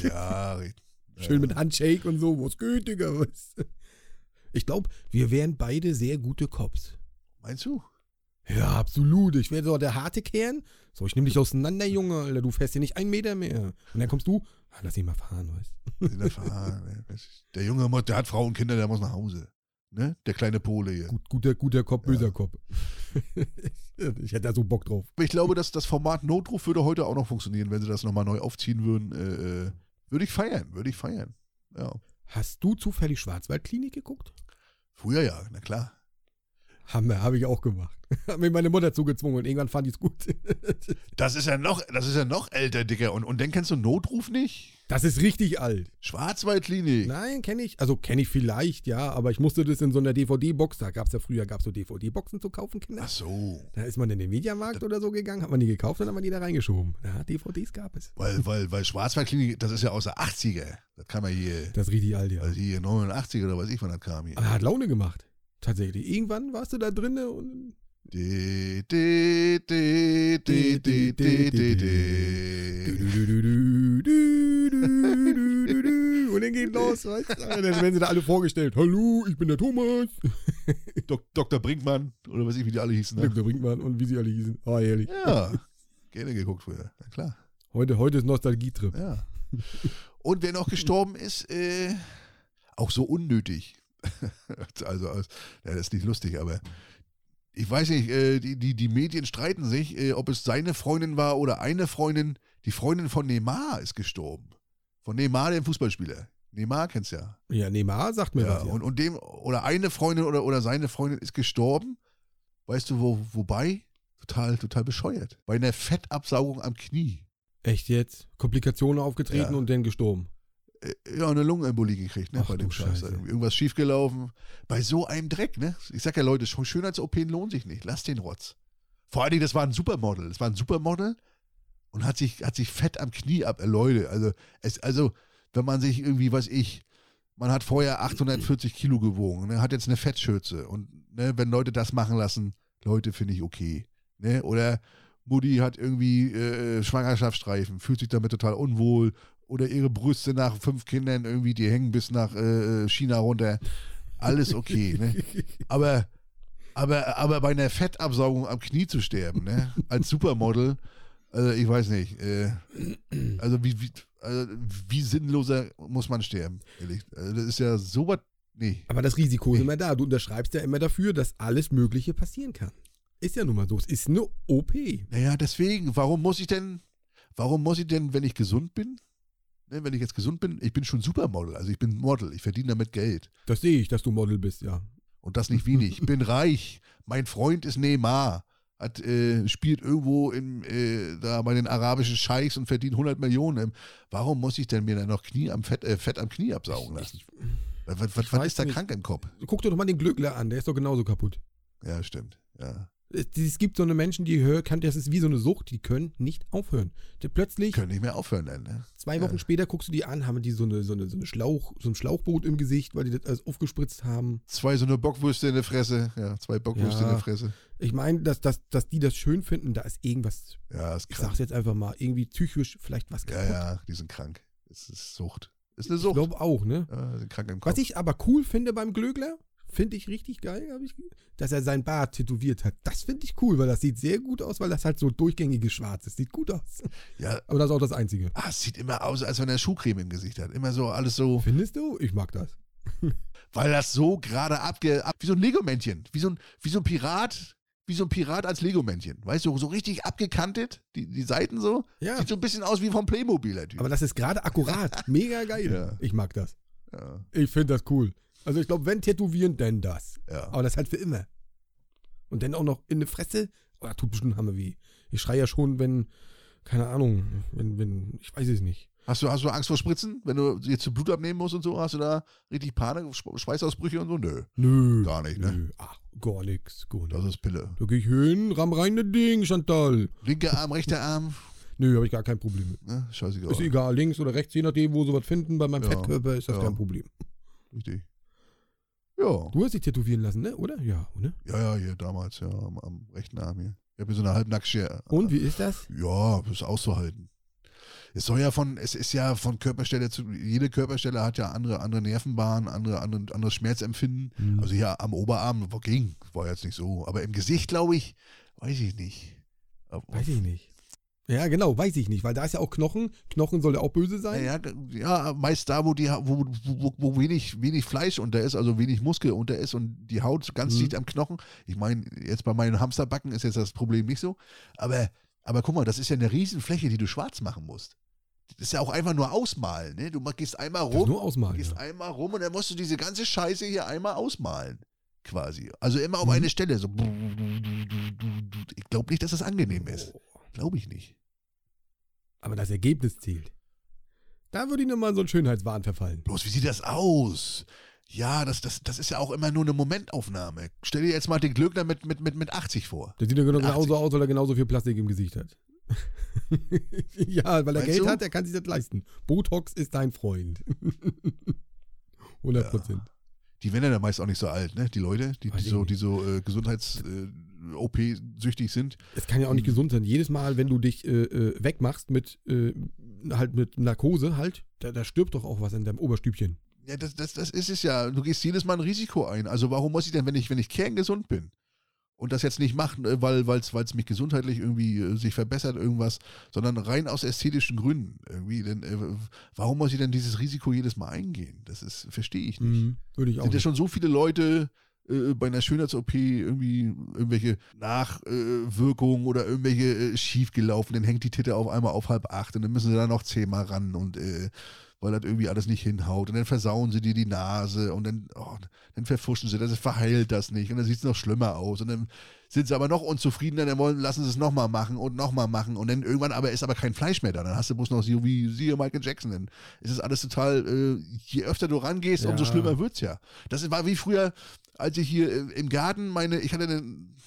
Ja, Schön mit Handshake und so. Was Digga? Was? Ich glaube, wir wären beide sehr gute Cops. meinst du? Ja, absolut. Ich wäre so der harte Kern. So, ich nehme dich auseinander, Junge, Alter. Du fährst hier nicht einen Meter mehr. Und dann kommst du, ah, lass ihn mal fahren, weißt du. In der Junge, der hat Frau und Kinder, der muss nach Hause. Ne? Der kleine Pole hier. Gut, guter, guter Cop, böser Cop. ich hätte da so Bock drauf. Ich glaube, dass das Format Notruf würde heute auch noch funktionieren, wenn sie das nochmal neu aufziehen würden. Äh, äh, würde ich feiern, würde ich feiern. Ja. Hast du zufällig Schwarzwaldklinik geguckt? Früher ja, na klar. Hammer, habe ich auch gemacht. Hab mir meine Mutter zugezwungen und irgendwann fand ich es gut. Das ist ja noch, das ist ja noch älter, Dicker. Und, und dann kennst du Notruf nicht? Das ist richtig alt. Schwarzwaldklinik. Nein, kenne ich. Also kenne ich vielleicht, ja, aber ich musste das in so einer DVD-Box, da gab es ja früher, gab es so DVD-Boxen zu kaufen, Kinder. Ach so. Da ist man in den Mediamarkt oder so gegangen, hat man die gekauft und dann hat man die da reingeschoben. Ja, DVDs gab es. Weil, weil, weil Schwarzwaldklinik, das ist ja aus der 80er. Das kam ja hier, Das ist richtig alt, ja. also hier 89 oder weiß ich, wann das kam hier. Aber hat Laune gemacht. Tatsächlich. Irgendwann warst du da drinne und. Und dann geht los, weißt du? Dann werden sie da alle vorgestellt. Hallo, ich bin der Thomas. Dok Dr. Brinkmann oder weiß ich, wie die alle hießen. Ne? Dr. Brinkmann und wie sie alle hießen. Oh, ehrlich. Ja, gerne geguckt früher. Na klar. Heute, heute ist Nostalgietrip. Ja. Und wer noch gestorben ist, äh, auch so unnötig. also, ja, das ist nicht lustig, aber ich weiß nicht, äh, die, die, die Medien streiten sich, äh, ob es seine Freundin war oder eine Freundin. Die Freundin von Neymar ist gestorben. Von Neymar, dem Fußballspieler. Neymar kennst du ja. Ja, Neymar sagt mir ja, was. Ja. und, und dem, oder eine Freundin oder, oder seine Freundin ist gestorben. Weißt du, wo, wobei? Total, total bescheuert. Bei einer Fettabsaugung am Knie. Echt jetzt? Komplikationen aufgetreten Ja. und dann gestorben. Äh, Ja, eine Lungenembolie gekriegt, ne? Ach bei dem Scheiß. Scheiße. Irgendwas schiefgelaufen. Bei so einem Dreck, ne? Ich sag ja, Leute, schon Schönheits-OP lohnt sich nicht. Lass den Rotz. Vor allen Dingen, das war ein Supermodel. Das war ein Supermodel und hat sich, hat sich fett am Knie ab. Äh, Leute, also, es, also, wenn man sich irgendwie, was ich, man hat vorher 840 Kilo gewogen, ne? hat jetzt eine Fettschürze. Und ne, wenn Leute das machen lassen, Leute, finde ich okay. Ne? Oder Mutti hat irgendwie äh, Schwangerschaftsstreifen, fühlt sich damit total unwohl. Oder ihre Brüste nach fünf Kindern irgendwie, die hängen bis nach äh, China runter. Alles okay, ne? Aber, aber, aber bei einer Fettabsaugung am Knie zu sterben, ne? Als Supermodel, also ich weiß nicht. Äh, also, wie, wie, also wie sinnloser muss man sterben, ehrlich. Also das ist ja sowas. Nee. Aber das Risiko ist Nee. immer da. Du unterschreibst ja immer dafür, dass alles Mögliche passieren kann. Ist ja nun mal so. Es ist eine OP. Naja, deswegen, warum muss ich denn, warum muss ich denn, wenn ich gesund bin, ne, wenn ich jetzt gesund bin, ich bin schon Supermodel, also ich bin Model, ich verdiene damit Geld. Das sehe ich, dass du Model bist, ja. Und das nicht wenig. Ich bin reich. Mein Freund ist Neymar. Hat, äh, spielt irgendwo im, äh, da bei den arabischen Scheichs und verdient 100 Millionen. Warum muss ich denn mir dann noch Knie am Fett, äh, Fett am Knie absaugen lassen? Was, was, was, was weiß ist da nicht. krank im Kopf? Guck dir doch mal den Glückler an, der ist doch genauso kaputt. Ja, stimmt. Ja. Es, gibt so eine Menschen, die hören, kann, das ist wie so eine Sucht, die können nicht aufhören. Die plötzlich, Können nicht mehr aufhören dann, ne? zwei Wochen ja. später guckst du die an, haben die so eine, so eine, so eine Schlauch, so ein Schlauchboot im Gesicht, weil die das alles aufgespritzt haben. Zwei so eine Bockwürste in der Fresse. Ja, zwei Bockwürste Ja. in der Fresse. Ich meine, dass, dass, dass die das schön finden, da ist irgendwas, Ja, ist ich krank. sag's jetzt einfach mal, irgendwie psychisch vielleicht was Ja, kaputt. ja, die sind krank. Es ist Sucht. Ist eine Ich Sucht. glaube auch, ne? Ja, krank im Kopf. Was ich aber cool finde beim Glögler, finde ich richtig geil, hab ich, dass er sein Bart tätowiert hat. Das finde ich cool, weil das sieht sehr gut aus, weil das halt so durchgängiges Schwarz ist. Sieht gut aus. ja, Aber das ist auch das Einzige. ah, es sieht immer aus, als wenn er Schuhcreme im Gesicht hat. Immer so, alles so. Findest du? Ich mag das. Weil das so gerade abge. Ab, wie so ein Lego-Männchen. Wie so ein, wie so ein Pirat. Wie so ein Pirat als Lego-Männchen. Weißt du, so richtig abgekantet. Die, die Seiten so. Ja. Sieht so ein bisschen aus wie vom Playmobil, der Typ. Aber das ist gerade akkurat. Mega geil. Ja. Ich mag das. ja, Ich finde das cool. Also ich glaube, wenn tätowieren, dann das. ja. Aber das halt für immer. Und dann auch noch in eine Fresse. Oh, das tut bestimmt Hammer weh. Ich schreie ja schon, wenn, keine Ahnung, wenn, wenn, ich weiß es nicht. Hast, du, hast du Angst vor Spritzen? Wenn du jetzt Blut abnehmen musst und so? Hast du da richtig Panik, Sch- Schweißausbrüche und so? Nö. Nö. Gar nicht, ne? Nö. Ach, gar nix. Gar Das ist Pille. Da gehe ich hin, ramm rein das Ding, Chantal. Linker Arm, rechter Arm. Nö, habe ich gar kein Problem mit. Ne? Scheißegal. Ist egal, links oder rechts, je nachdem, wo sie was finden. Bei meinem Ja, Fettkörper ist das ja. kein Problem. Richtig. Ja. Du hast dich tätowieren lassen, ne? Oder? Ja, oder? Ja, ja, hier damals, ja, am, am rechten Arm hier. Ich habe hier so eine halbnackte. Und wie ist das? Ja, das ist auszuhalten. Es soll ja von, es ist ja von Körperstelle zu, jede Körperstelle hat ja andere, andere Nervenbahnen, andere, andere, anderes Schmerzempfinden. Hm. Also hier am Oberarm war ging, war jetzt nicht so. Aber im Gesicht, glaube ich, weiß ich nicht. Weiß ich nicht. Ja, genau, weiß ich nicht, weil da ist ja auch Knochen. Knochen soll ja auch böse sein. Ja, ja, meist da, wo, die, wo, wo, wo wenig, wenig Fleisch unter ist, also wenig Muskel unter ist und die Haut ganz Mhm. dicht am Knochen. Ich meine, jetzt bei meinen Hamsterbacken ist jetzt das Problem nicht so. Aber, aber guck mal, das ist ja eine Riesenfläche, die du schwarz machen musst. Das ist ja auch einfach nur ausmalen. Ne? Du gehst einmal rum, nur ausmalen. gehst Ja. einmal rum und dann musst du diese ganze Scheiße hier einmal ausmalen. Quasi. Also immer auf Mhm. eine Stelle. So. Ich glaube nicht, dass das angenehm ist. Glaube ich nicht. aber das Ergebnis zählt. Da würde ich nochmal in so einen Schönheitswahn verfallen. Bloß, wie sieht das aus? Ja, das, das, das ist ja auch immer nur eine Momentaufnahme. Stell dir jetzt mal den Glöckner mit, mit, mit, mit 80 vor. Der sieht ja genau 80. genauso aus, weil er genauso viel Plastik im Gesicht hat. ja, weil er Meinst Geld du? hat, er kann sich das leisten. Botox ist dein Freund. 100 Prozent. Die werden ja dann meist auch nicht so alt, ne? Die Leute, die, die so, die so äh, Gesundheits-OP-süchtig sind. Es kann ja auch nicht gesund sein. Jedes Mal, wenn du dich äh, äh, wegmachst mit äh, halt mit Narkose, halt, da, da stirbt doch auch was in deinem Oberstübchen. Ja, das, das, das ist es ja. Du gehst jedes Mal ein Risiko ein. Also warum muss ich denn, wenn ich, wenn ich kerngesund bin und das jetzt nicht machen, äh, weil es mich gesundheitlich irgendwie äh, sich verbessert, irgendwas, sondern rein aus ästhetischen Gründen irgendwie, denn äh, warum muss ich denn dieses Risiko jedes Mal eingehen? Das ist, verstehe ich nicht. Mhm, Würde ich auch. sind ja schon so viele Leute äh, bei einer Schönheits-OP irgendwie irgendwelche Nachwirkungen oder irgendwelche äh, schiefgelaufen, dann hängt die Titte auf einmal auf halb acht und dann müssen sie da noch zehnmal ran und äh, weil das irgendwie alles nicht hinhaut. Und dann versauen sie dir die Nase und dann, oh, dann verfuschen sie das, verheilt das nicht und dann sieht es noch schlimmer aus. Und dann sind sie aber noch unzufriedener, dann wollen, lassen sie es nochmal machen und nochmal machen und dann irgendwann aber ist aber kein Fleisch mehr da. Dann hast du bloß noch so wie siehe Michael Jackson. Dann ist es alles total, äh, je öfter du rangehst, Ja. umso schlimmer wird's ja. Das war wie früher, als ich hier äh, im Garten meine, ich hatte eine,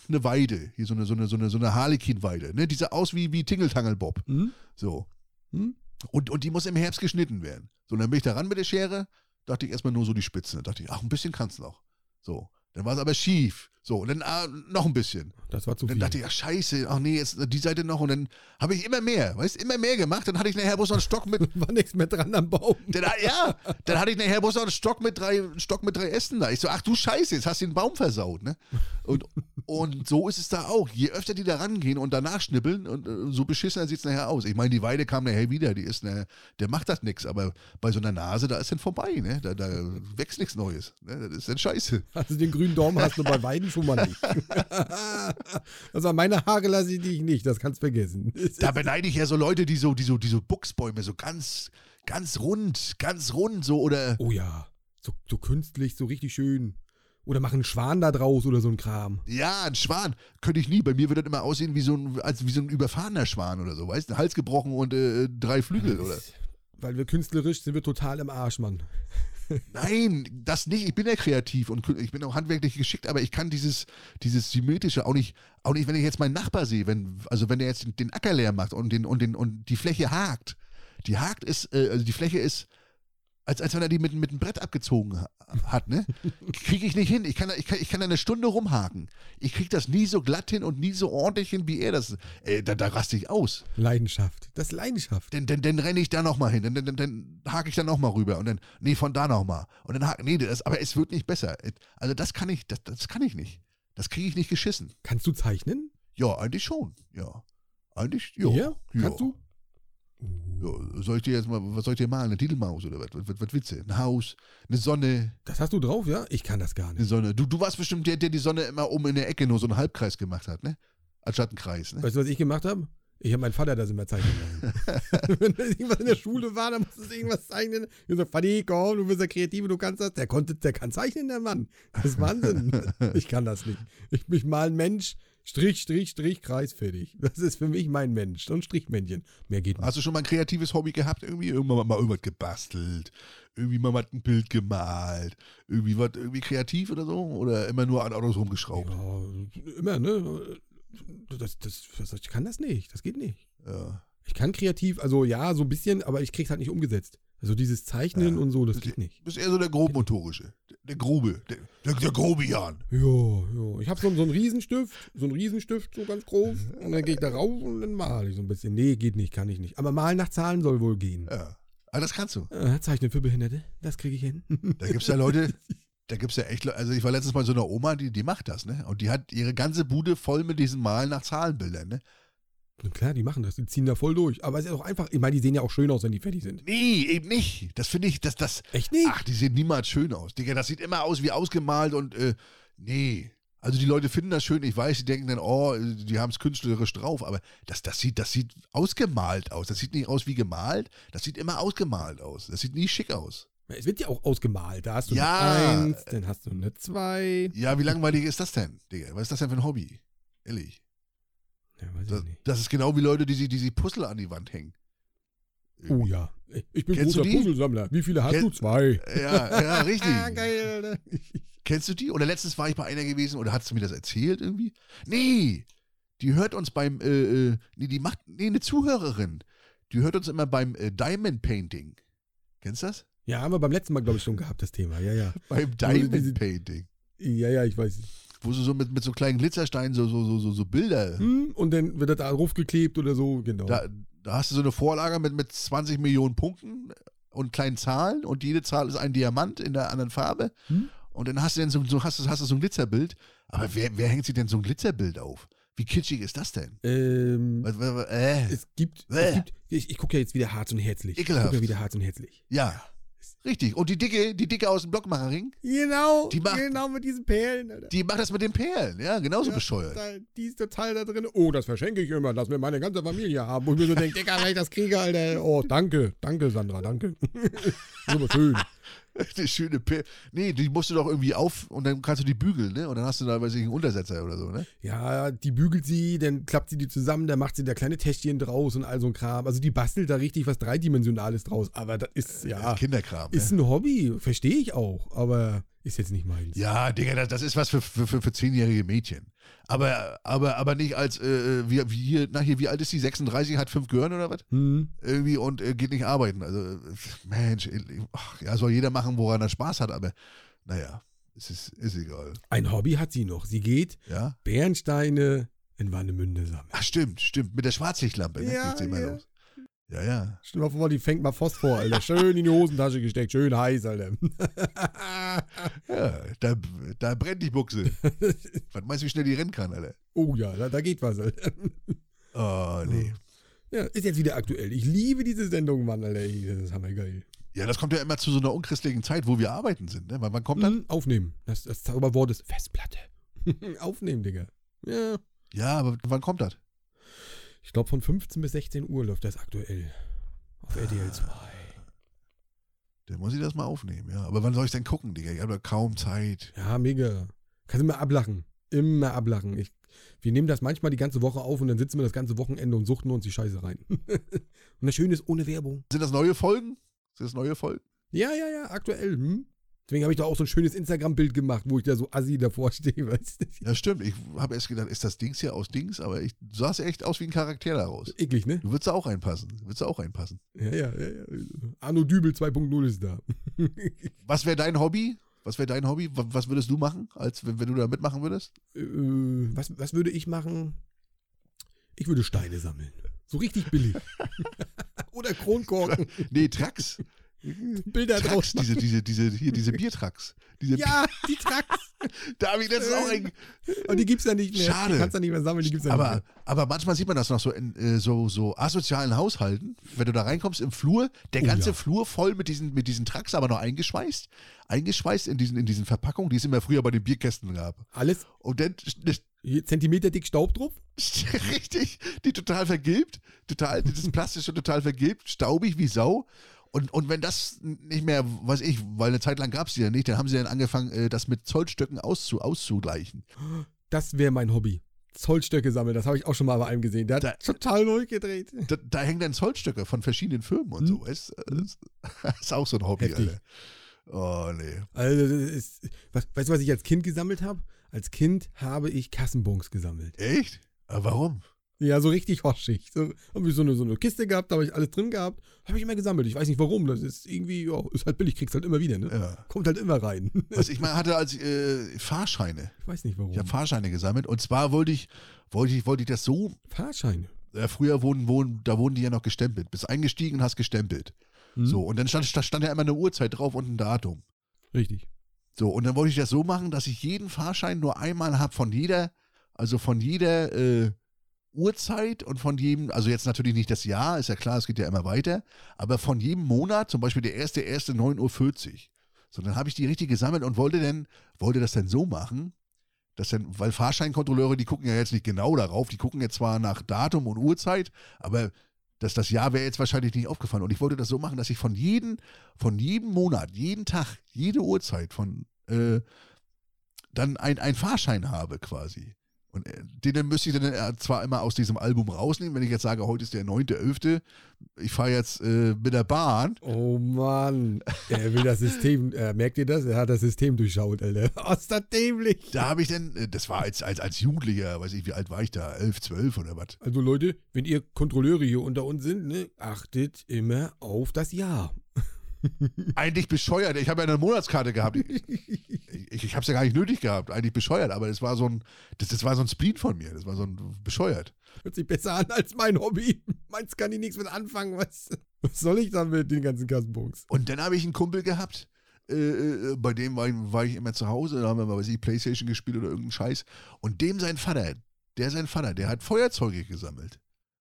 eine Weide, hier so eine, so eine, so eine, so eine Harlequin-Weide, ne? Die sah aus wie, wie Tingeltangelbob. Hm? So. Hm? Und, und die muss im Herbst geschnitten werden. So, und dann bin ich da ran mit der Schere, dachte ich erstmal nur so die Spitzen. Dann dachte ich, ach, ein bisschen kann's noch. So. Dann war es aber schief. So, und dann ah, noch ein bisschen. Das war zu Dann viel. dachte ich, ach scheiße, ach nee, jetzt die Seite noch. Und dann habe ich immer mehr, weißt immer mehr gemacht. Dann hatte ich nachher bloß noch einen Stock mit. war nichts mehr dran am Baum. Dann, ja, dann hatte ich nachher bloß noch einen Stock mit drei, Stock mit drei Ästen da. Ich so, ach du Scheiße, jetzt hast du den Baum versaut, ne? Und, und so ist es da auch. Je öfter die da rangehen und danach schnippeln, und äh, so beschissener sieht es nachher aus. Ich meine, die Weide kam nachher wieder, die ist nachher, der macht das nix, aber bei so einer Nase, da ist dann vorbei, ne? Da, da wächst nichts Neues. Ne? Das ist dann scheiße. Also den grünen Daumen hast du bei Weiden schon mal nicht. also meine Haare lasse ich dich nicht, das kannst vergessen. Da beneide ich ja so Leute, die so, die so, die so Buchsbäume, so ganz, ganz rund, ganz rund, so oder. Oh ja, so, so künstlich, so richtig schön. Oder machen einen Schwan da draus oder so ein Kram. Ja, ein Schwan. Könnte ich nie. Bei mir würde das immer aussehen wie so ein, als wie so ein überfahrener Schwan oder so, weißt du? Hals gebrochen und äh, drei Flügel, oder? Weil wir künstlerisch sind wir total im Arsch, Mann. Nein, das nicht. Ich bin ja kreativ und ich bin auch handwerklich geschickt, aber ich kann dieses, dieses symmetrische auch nicht, auch nicht, wenn ich jetzt meinen Nachbar sehe, wenn, also wenn der jetzt den, den Acker leer macht und den, und den, und die Fläche hakt. Die hakt ist, äh, also die Fläche ist, als, als wenn er die mit, mit einem Brett abgezogen ha- hat, ne? Kriege ich nicht hin. Ich kann, da- ich, kann, ich kann da eine Stunde rumhaken. Ich kriege das nie so glatt hin und nie so ordentlich hin, wie er das. Äh, da, da raste ich aus. Leidenschaft. Das ist Leidenschaft. Dann, dann, dann renne ich da nochmal hin, dann, dann, dann, hake ich da nochmal rüber und dann, nee, von da nochmal. Und dann hake, nee, das, aber es wird nicht besser. Also das kann ich, das, das kann ich nicht. Das kriege ich nicht geschissen. Kannst du zeichnen? Ja, eigentlich schon, ja. Eigentlich, ja. Ja? ja. Kannst du? Ja, soll ich dir jetzt mal, was soll ich dir malen? Eine Titelmaus oder was? Was, was, was willst du? Ein Haus, eine Sonne, Das hast du drauf, ja? Ich kann das gar eine nicht. Sonne. Du, du warst bestimmt der, der die Sonne immer oben in der Ecke nur so einen Halbkreis gemacht hat, ne? Anstatt einen Kreis, ne? Weißt du, was ich gemacht habe? Ich habe meinen Vater das immer zeichnen lassen. Wenn irgendwas in der Schule war, dann musstest du irgendwas zeichnen. Ich so, Vati, komm, du bist der Kreative, du kannst das. Der konnte, der kann zeichnen, der Mann. Das ist Wahnsinn. Ich kann das nicht. Ich, ich mal ein Mensch, Strich, Strich, Strich, Kreis, fertig. Das ist für mich mein Mensch. So ein Strichmännchen. Mehr geht nicht. Hast du schon mal ein kreatives Hobby gehabt? Irgendwie irgendwann mal irgendwas gebastelt, irgendwie mal ein Bild gemalt, irgendwie was irgendwie kreativ oder so? Oder immer nur an Autos rumgeschraubt? Ja, immer, ne? Das, das, das, ich kann das nicht. Das geht nicht. Ja. Ich kann kreativ, also ja, so ein bisschen, aber ich krieg's halt nicht umgesetzt. Also dieses Zeichnen Ja. und so, das geht nicht. Du bist eher so der grobmotorische, der, der Grobe, der, der, der Grobian. Ja, ja. Ich habe so, so einen Riesenstift, so einen Riesenstift, so ganz groß. Und dann gehe ich da rauf und dann male ich so ein bisschen. Nee, geht nicht, kann ich nicht. Aber malen nach Zahlen soll wohl gehen. Ja. Aber das kannst du. Äh, Zeichnen für Behinderte, das kriege ich hin. Da gibt es ja Leute, da gibt es ja echt Leute, also ich war letztens bei so einer Oma, die, die macht das, ne? Und die hat ihre ganze Bude voll mit diesen Malen nach Zahlenbildern, ne? Und klar, die machen das, die ziehen da voll durch. Aber es ist auch einfach, ich meine, die sehen ja auch schön aus, wenn die fertig sind. Nee, eben nicht. Das finde ich, das, das, Echt nicht? ach, die sehen niemals schön aus. Digga, das sieht immer aus wie ausgemalt und, äh, nee. Also die Leute finden das schön, ich weiß, die denken dann, oh, die haben es künstlerisch drauf, aber das, das, sieht, das sieht ausgemalt aus. Das sieht nicht aus wie gemalt, das sieht immer ausgemalt aus. Das sieht nie schick aus. Es wird ja auch ausgemalt. Da hast du Ja. eine Eins, dann hast du eine Zwei. Ja, wie langweilig ist das denn, Digga? Was ist das denn für ein Hobby? Ehrlich. Ja, Das, das ist genau wie Leute, die sich die, sich Puzzle an die Wand hängen. Oh ja. Ich bin Kennst die? Puzzlesammler. Wie viele hast Kenn- du? Zwei. Ja, ja, richtig. Ah, geil. Kennst du die? Oder letztens war ich bei einer gewesen oder hast du mir das erzählt irgendwie? Nee, die hört uns beim, äh, äh, nee, die macht, nee, eine Zuhörerin. Die hört uns immer beim äh, Diamond Painting. Kennst du das? Ja, haben wir beim letzten Mal, glaube ich, schon gehabt, das Thema. Ja, ja. Beim Diamond Painting. Ja, ja, ich weiß. Wo sie so mit, mit so kleinen Glitzersteinen so, so, so, so, so Bilder. Hm, und dann wird das da draufgeklebt oder so, genau. Da, da hast du so eine Vorlage mit, mit 20 Millionen Punkten und kleinen Zahlen und jede Zahl ist ein Diamant in der anderen Farbe. Hm? Und dann hast du, dann so, so, hast, du, hast du so ein Glitzerbild. Aber wer, wer hängt sich denn so ein Glitzerbild auf? Wie kitschig ist das denn? ähm, Was, was, was, äh, es gibt, Bäh. es gibt ich, ich gucke ja jetzt wieder hart und herzlich. Ich Ekelhaft. gucke ja wieder hart und herzlich. ja. Richtig. Und die Dicke, die Dicke aus dem Blockmacherring, Genau, Die macht- genau mit diesen Perlen, Alter. die macht das mit den Perlen. Ja, genauso Ja, bescheuert. Da, die ist total da drin. Oh, das verschenke ich immer, lass mir meine ganze Familie haben. Und ich mir so denke, Digga, wenn ich das kriege, Alter. Oh, danke, danke, Sandra, danke. Super schön. Eine schöne Perle. Nee, die musst du doch irgendwie auf und dann kannst du die bügeln, ne? Und dann hast du da, weiß ich, einen Untersetzer oder so, ne? Ja, die bügelt sie, dann klappt sie die zusammen, dann macht sie da kleine Täschchen draus und all so ein Kram. Also die bastelt da richtig was Dreidimensionales draus. Aber das ist, ja, Kinderkram. ist ne? ein Hobby, verstehe ich auch. Aber ist jetzt nicht meins. Ja, Digga, das, das ist was für, für, für, für zehnjährige Mädchen. Aber, aber, aber nicht als, äh, wie, wie hier, na hier, wie alt ist die? 36, hat fünf Gehirn oder was? Hm. Irgendwie und äh, geht nicht arbeiten. Also, äh, Mensch, äh, ach, ja, soll jeder machen, woran er Spaß hat, aber naja, es ist, ist egal. Ein Hobby hat sie noch. Sie geht Ja? Bernsteine in Warnemünde sammeln. Ach, stimmt, stimmt. Mit der Schwarzlichtlampe, ne? Ja, Geht's immer ja. los. Ja, ja. Stell dir mal vor, die fängt mal Phosphor, Alter. Schön in die Hosentasche gesteckt, schön heiß, Alter. Ja, da, da brennt die Buchse. was meinst du, wie schnell die rennen kann, Alter? oh ja, da, da geht was, Alter. Oh, nee. Ja, ist jetzt wieder aktuell. Ich liebe diese Sendung, Mann, Alter. Das ist hammergeil. Ja, das kommt ja immer zu so einer unchristlichen Zeit, wo wir arbeiten sind, ne? Wann, kommt das? Hm, aufnehmen. Das, das Zauberwort ist Festplatte. aufnehmen, Digga. Ja. Ja, aber wann kommt das? Ich glaube, von 15 bis 16 Uhr läuft das aktuell. Auf RTL 2. Dann muss ich das mal aufnehmen, ja. Aber wann soll ich denn gucken, Digga? Ich habe da kaum Zeit. Ja, mega. Kannst du immer ablachen. Immer ablachen. Ich, wir nehmen das manchmal die ganze Woche auf und dann sitzen wir das ganze Wochenende und suchten uns die Scheiße rein. und das Schöne ist ohne Werbung. Sind das neue Folgen? Sind das neue Folgen? Ja, ja, ja, aktuell. Hm? Deswegen habe ich da auch so ein schönes Instagram-Bild gemacht, wo ich da so assi davor stehe. Weißt du? Ja, stimmt. Ich habe erst gedacht, ist das Dings hier aus Dings? Aber ich du sahst echt aus wie ein Charakter daraus. Eklig, ne? Du würdest da auch reinpassen. Du würdest da auch reinpassen. Ja, ja, ja. ja. Arno Dübel 2.0 ist da. Was wäre dein Hobby? Was wäre dein Hobby? Wa- Was würdest du machen, als wenn, wenn du da mitmachen würdest? äh, was, was würde ich machen? Ich würde Steine sammeln. So richtig billig. Oder Kronkorken. Nee, Trucks. Bilder Trucks, draus. diese, diese, diese, hier, diese Biertrucks. Diese, Ja, die Trucks. Da habe ich letztens auch ein, Und die gibt's ja nicht mehr. Schade. Die kannst du nicht mehr sammeln, die gibt's ja aber, nicht aber manchmal sieht man das noch so in äh, so, so asozialen Haushalten. Wenn du da reinkommst im Flur, der Oh ganze ja. Flur voll mit diesen, mit diesen Trucks, aber noch eingeschweißt. Eingeschweißt in diesen, in diesen Verpackungen, die es immer früher bei den Bierkästen gab. mehr. Alles Und dann Zentimeter dick Staub drauf. richtig, die total vergilbt, total, das Plastische total vergilbt, staubig wie Sau. Und, und wenn das nicht mehr, weiß ich, weil eine Zeit lang gab es die ja nicht, dann haben sie dann angefangen, äh, das mit Zollstöcken auszu, auszugleichen. Das wäre mein Hobby. Zollstöcke sammeln, das habe ich auch schon mal bei einem gesehen. Der hat Da- total durchgedreht. Da, da hängen dann Zollstöcke von verschiedenen Firmen und so. Weißt? du? Das ist auch so ein Hobby, Heftig. Alter. Oh, nee. Also, ist, was, weißt du, was ich als Kind gesammelt habe? Als Kind habe ich Kassenbons gesammelt. Echt? Aber warum? Ja, so richtig hoschig. So, habe ich so eine, so eine Kiste gehabt, da habe ich alles drin gehabt. Habe ich immer gesammelt. Ich weiß nicht warum. Das ist irgendwie, ja, ist halt billig, kriegst halt immer wieder, ne? Ja. Kommt halt immer rein. Was ich mal hatte als äh, Fahrscheine. Ich weiß nicht warum. Ich habe Fahrscheine gesammelt. Und zwar wollte ich, wollte ich, wollte ich das so Fahrscheine. äh, früher wurden, wurden, da wurden die ja noch gestempelt. Bist eingestiegen und hast gestempelt. Hm? So, und dann stand, stand ja immer eine Uhrzeit drauf und ein Datum. Richtig. So, und dann wollte ich das so machen, dass ich jeden Fahrschein nur einmal habe von jeder, also von jeder äh, Uhrzeit und von jedem, also jetzt natürlich nicht das Jahr, ist ja klar, es geht ja immer weiter, aber von jedem Monat, zum Beispiel der erste, erste 9.40 Uhr. So, dann habe ich die richtig gesammelt und wollte dann, wollte das dann so machen, dass dann, weil Fahrscheinkontrolleure, die gucken ja jetzt nicht genau darauf, die gucken jetzt zwar nach Datum und Uhrzeit, aber das, das Jahr wäre jetzt wahrscheinlich nicht aufgefallen. Und ich wollte das so machen, dass ich von jedem, von jedem Monat, jeden Tag, jede Uhrzeit von äh, dann ein, ein Fahrschein habe quasi. Und äh, den müsste ich dann äh, zwar immer aus diesem Album rausnehmen, wenn ich jetzt sage, heute ist der 9.11., ich fahre jetzt äh, mit der Bahn. Oh Mann. Er will das System, äh, merkt ihr das? Er hat das System durchschaut, Alter. Ist das dämlich. Da habe ich dann, äh, das war als, als, als Jugendlicher, weiß ich, wie alt war ich da? 11, 12 oder was? Also Leute, wenn ihr Kontrolleure hier unter uns sind, ne, achtet immer auf das Jahr. Eigentlich bescheuert. Ich habe ja eine Monatskarte gehabt. Ich, ich, ich habe es ja gar nicht nötig gehabt. Eigentlich bescheuert. Aber das war so ein, das, das war so ein Spleen von mir. Das war so ein bescheuert. Hört sich besser an als mein Hobby. Meins kann ich nichts mit anfangen. Was, was soll ich dann mit den ganzen Kassenbons? Und dann habe ich einen Kumpel gehabt, äh, äh, bei dem war, ich- war ich immer zu Hause, da haben wir mal, weiß ich, Playstation gespielt oder irgendeinen Scheiß. Und dem sein Vater, der sein Vater, der hat Feuerzeuge gesammelt.